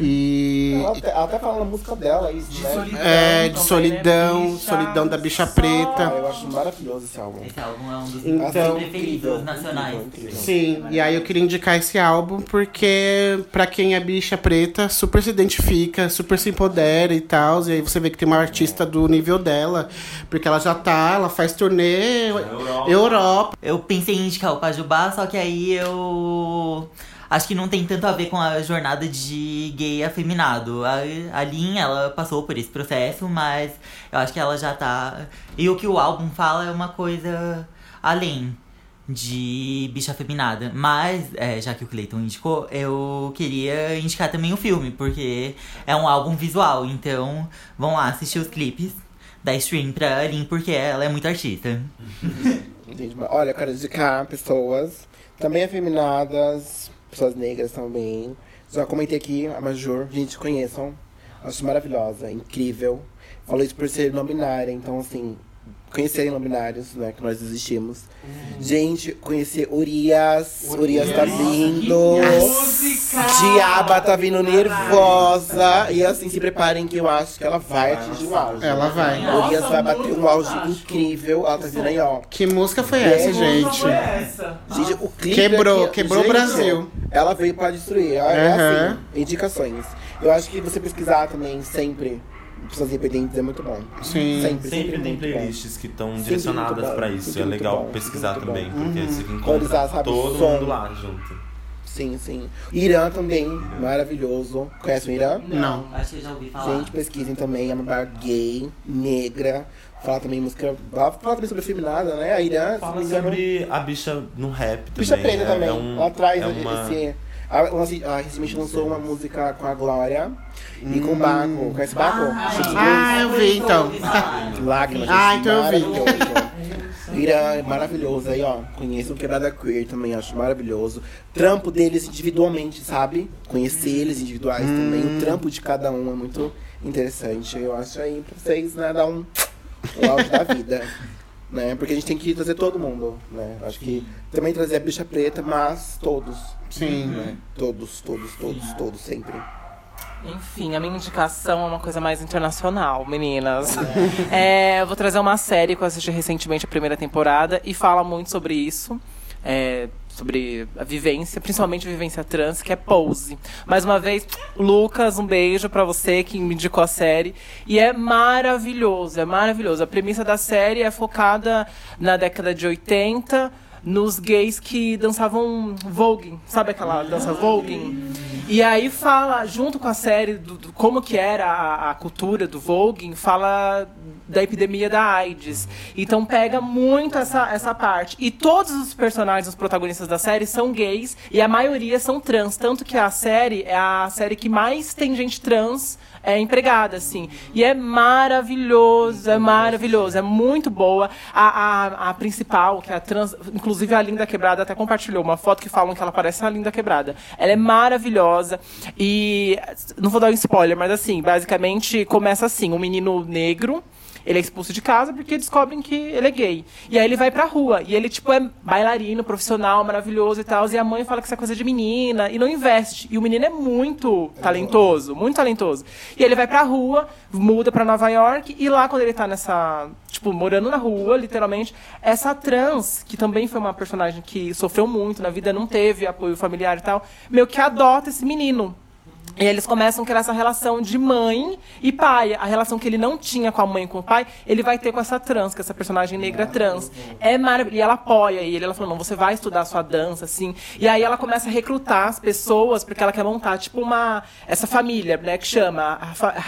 e... Ela até, ela até fala na música dela isso, De né? solidão. É, de também, solidão, né? Bicha, solidão da bicha só- preta. Ah, eu acho maravilhoso esse álbum. Esse álbum é um dos Então- meus preferidos nacionais. incrível, incrível. Sim, e aí eu queria indicar esse álbum porque pra quem é bicha preta, super se identifica, super se empodera e tal. E aí você vê que tem uma artista do nível dela, porque ela já tá, ela faz turnê Europa. Europa. Eu pensei em indicar o Pajubá, só que aí eu. Acho que não tem tanto a ver com a jornada de gay afeminado. A, a Lin, ela passou por esse processo, mas eu acho que ela já tá. E o que o álbum fala é uma coisa além de bicha afeminada. Mas, é, já que o Clayton indicou, eu queria indicar também o filme, porque é um álbum visual. Então, vão lá assistir os clipes da stream pra Lin, porque ela é muito artista. Olha, eu quero indicar pessoas também afeminadas, pessoas negras também. Já comentei aqui, a Major, gente, conheçam. Acho maravilhosa, incrível. Falou isso por ser não binária, então assim, conhecerem não binários, né, que nós existimos. Gente, conhecer Urias, Urias tá vindo. Música! Diaba tá vindo nervosa. E assim, se preparem que eu acho que ela vai atingir o auge. Ela vai. Urias Nossa, vai bater um auge incrível. Ela tá vindo aí, ó. Que música foi essa, Que gente? Não foi essa. Gente, o clipe Quebrou, aqui- quebrou o gente, Brasil. Ela veio pra destruir. É, Aham. assim, indicações. Eu acho que você pesquisar também sempre pessoas independentes é muito bom. Sim. Sempre, Sempre tem muito bom. playlists que estão Sempre direcionadas pra isso. sempre É legal bom, pesquisar também, bom. porque você Valorizar, encontra sabe, todo som. mundo lá junto. Sim, sim. Irã também, maravilhoso. Conhece o Irã? Não. Acho que eu já ouvi falar. Gente, pesquisem também. É uma bar gay, negra. Fala também música. Fala também sobre feminada, né? A Irã, Fala sobre a bicha no rap também. Bicha preta é, também. É um, Ela traz é uma... esse. A, ela- a recentemente lançou uma música com a Glória e com o Baco. Conhece o Baco? Chico Ah, eu vi então. Lágrimas. Ah, gente, então eu vi. Irã maravilhoso aí, ó. Conheço o Quebrada Queer também, acho maravilhoso. Trampo deles individualmente, sabe? Conhecer eles individuais também. O trampo de cada um é muito interessante. Eu acho aí pra vocês, né, dar um, um auge da vida. Né? Porque a gente tem que trazer todo mundo, né? Acho que também trazer a bicha preta, mas todos. Sim. Né? Todos, todos, todos, todos, sempre. Enfim, a minha indicação é uma coisa mais internacional, meninas. É, eu vou trazer uma série que eu assisti recentemente a primeira temporada e fala muito sobre isso. é, sobre a vivência, principalmente a vivência trans, que é Pose. Mais uma vez, Lucas, um beijo pra você que me indicou a série. E é maravilhoso, é maravilhoso. A premissa da série é focada na década de 80, nos gays que dançavam voguing, sabe aquela dança voguing? E aí fala, junto com a série, do, do como que era a, a cultura do voguing, fala da epidemia da AIDS. Então pega muito essa, essa parte. E todos os personagens, os protagonistas da série, são gays e a maioria são trans. Tanto que a série é a série que mais tem gente trans é, empregada, assim. E é maravilhoso, é maravilhoso, é muito boa. A, a, a principal, que é a trans, inclusive a Linda Quebrada até compartilhou uma foto que falam que ela parece a Linda Quebrada. Ela é maravilhosa e não vou dar um spoiler, mas assim, basicamente começa assim, um menino negro ele é expulso de casa porque descobrem que ele é gay. E aí ele vai pra rua. E ele, tipo, é bailarino, profissional, maravilhoso e tal. E a mãe fala que isso é coisa de menina e não investe. E o menino é muito talentoso, muito talentoso. E ele vai pra rua, muda pra Nova York. E lá, quando ele tá nessa. Tipo, morando na rua, literalmente, essa trans, que também foi uma personagem que sofreu muito na vida, não teve apoio familiar e tal, meio que adota esse menino. E eles começam a criar essa relação de mãe e pai. A relação que ele não tinha com a mãe e com o pai, ele vai ter com essa trans, com essa personagem negra trans. É maravilhoso. E ela apoia ele. Ela falou, não, você vai estudar a sua dança, assim. E aí ela começa a recrutar as pessoas, porque ela quer montar, tipo, uma... Essa família, né, que chama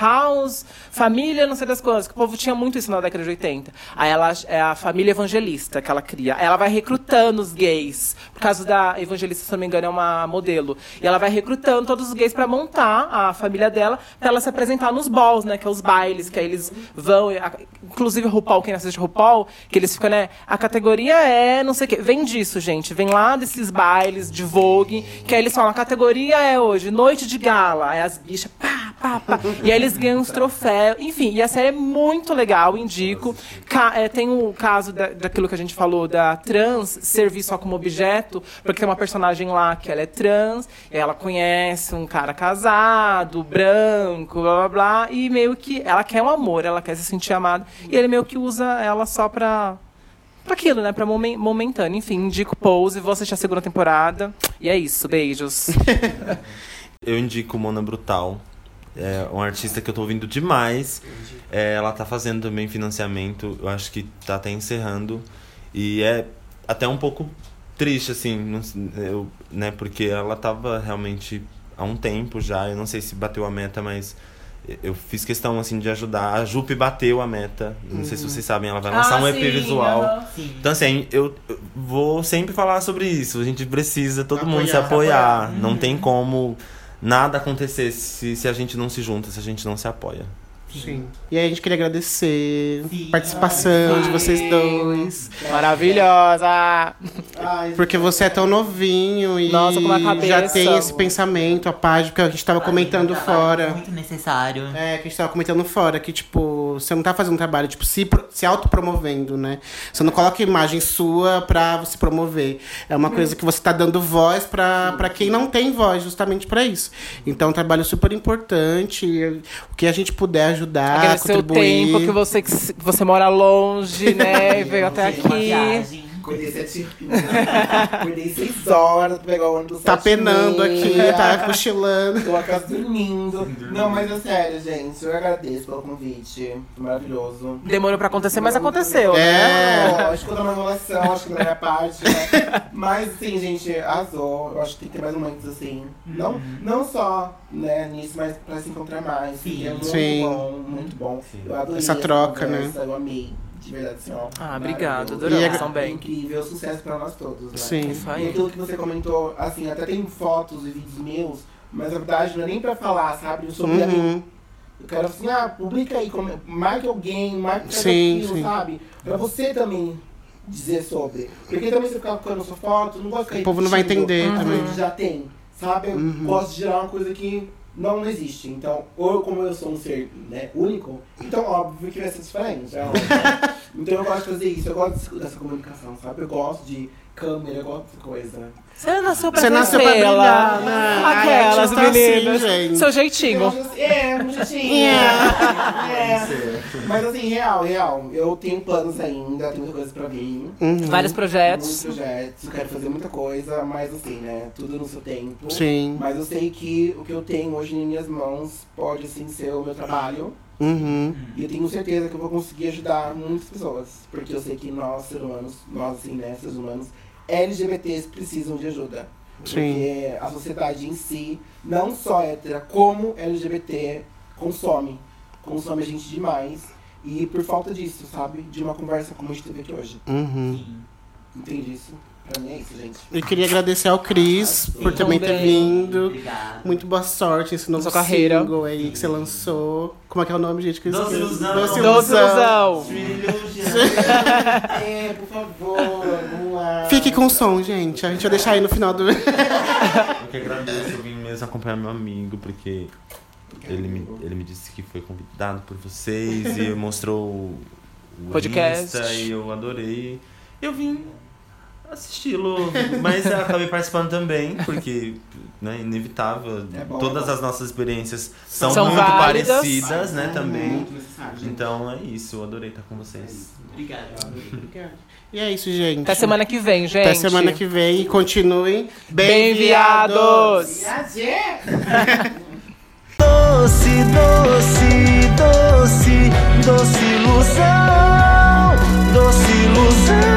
House, família, não sei das coisas. Que o povo tinha muito isso na década de 80. Aí ela é a família evangelista que ela cria. Ela vai recrutando os gays. Por causa da evangelista, se não me engano, é uma modelo. E ela vai recrutando todos os gays para montar a família dela pra ela se apresentar nos balls, né? Que é os bailes, que aí eles vão. Inclusive RuPaul, quem assiste RuPaul, que eles ficam, né? A categoria é não sei o quê. Vem disso, gente. Vem lá desses bailes de Vogue, que aí eles falam, a categoria é hoje, noite de gala. Aí as bichas, pá, pá, pá. E aí eles ganham os troféus. Enfim, e a série é muito legal, indico. Ca é, tem o caso da, daquilo que a gente falou da trans servir só como objeto, porque tem uma personagem lá que ela é trans, ela conhece um cara casado casado, branco, blá blá blá. E meio que ela quer um amor, ela quer se sentir amada. E ele meio que usa ela só pra. Pra aquilo, né? Pra momentâneo. Enfim, indico Pose, vou assistir a segunda temporada. E é isso, beijos. Eu indico Mona Brutal. É um artista que eu tô ouvindo demais. É, ela tá fazendo também financiamento. Eu acho que tá até encerrando. E é até um pouco triste, assim, eu, né? Porque ela tava realmente há um tempo já. Eu não sei se bateu a meta, mas eu fiz questão assim de ajudar. A Jupe bateu a meta. Não uhum. sei se uhum. vocês sabem, ela vai lançar ah, um EP sim, visual. Então assim, eu, vou sempre falar sobre isso. A gente precisa todo apoiar, mundo se apoiar. apoiar. Não uhum. tem como nada acontecer se, se a gente não se junta, se a gente não se apoia. Sim. E aí a gente queria agradecer Sim. a participação Ai, de vocês dois. Maravilhosa! Ai, porque você é tão novinho e Nossa, já tem esse pensamento, a página que a gente tava comentando fora. Muito necessário. É, que a gente tava comentando fora, que, tipo, você não tá fazendo um trabalho, tipo, se, se autopromovendo, né? Você não coloca imagem sua pra se promover. É uma coisa que você tá dando voz pra, pra quem não tem voz, justamente pra isso. Então, é um trabalho super importante. O que a gente puder ajudar, Agradecer contribuir. o tempo que você, que você mora longe, né? e veio até aqui. Acordei sete Acordei seis horas pra pegar o ônibus Tá penando aqui, tá cochilando. Tô aqui dormindo. Não, mas é sério, gente. Eu agradeço pelo convite. Maravilhoso. Demorou pra acontecer, mas aconteceu, né? é. né? Acho que foi uma enrolação, acho que da minha parte, né? Mas, sim, gente, arrasou. Eu acho que tem que ter mais momentos assim. Não, uhum. não só né, nisso, mas pra se encontrar mais. Sim. É muito sim. bom, muito bom. Eu adorei essa troca, né? Eu amei de verdade, assim, ó. Ah, obrigado, adoramos é, também. Incrível, sucesso pra nós todos, né? Sim. Isso aí. E aquilo que você comentou, assim, até tem fotos e vídeos meus, mas na verdade não é nem pra falar, sabe? Sobre uhum. mim. Eu quero assim, ah, publica aí, marque alguém, marque sim, aquilo, sim. sabe? Pra você também dizer sobre. Porque também você ficar colocando sua foto, não gosto de O povo não vai entender uhum. também. já tem, sabe? Eu uhum. gosto de gerar uma coisa que não, não existe. Então, ou como eu sou um ser né, único, então óbvio que vai ser diferente. É então eu gosto de fazer isso, eu gosto dessa comunicação, sabe? Eu gosto de câmera, dessa coisa. Você nasceu pra Você nasceu pra brilhar, né? Aquelas tá meninas. Assim, Seu jeitinho. É, um jeitinho. é. é. Mas assim, real, real. Eu tenho planos ainda, tenho muita coisa pra vir. Uhum. Vários projetos. Muitos projetos. Eu quero fazer muita coisa, mas assim, né? Tudo no seu tempo. Sim. Mas eu sei que o que eu tenho hoje em minhas mãos pode, assim, ser o meu trabalho. Uhum. E eu tenho certeza que eu vou conseguir ajudar muitas pessoas. Porque eu sei que nós, seres humanos, nós, assim, né, seres humanos, LGBTs precisam de ajuda. Sim. Porque a sociedade em si, não só hétera, como LGBT, consome. Consome a gente demais. E por falta disso, sabe? De uma conversa como a gente teve aqui hoje. Uhum. Entende isso? Eu queria agradecer ao Cris por também ter Também. vindo. Obrigada. Muito boa sorte nesse novo carreira. single aí que você lançou. Como é que é o nome, gente? Que eu Doce. Ilusão. Doce Ilusão. é, por favor, vamos lá. Fique com o som, gente. A gente vai deixar aí no final do. Eu que agradeço, eu vim mesmo acompanhar meu amigo, porque ele me, ele me disse que foi convidado por vocês e mostrou o o Podcast. Insta e eu adorei. Eu vim assisti-lo, mas eu acabei participando também, porque né, inevitável. É, é Todas as nossas experiências são, são muito válidas, parecidas, né, também. Então é isso, eu adorei estar com vocês. Obrigado. Obrigado. E é isso, gente. Até semana que vem, gente. Até semana que vem e continuem bem, bem viados. doce, doce, doce, doce ilusão, doce ilusão.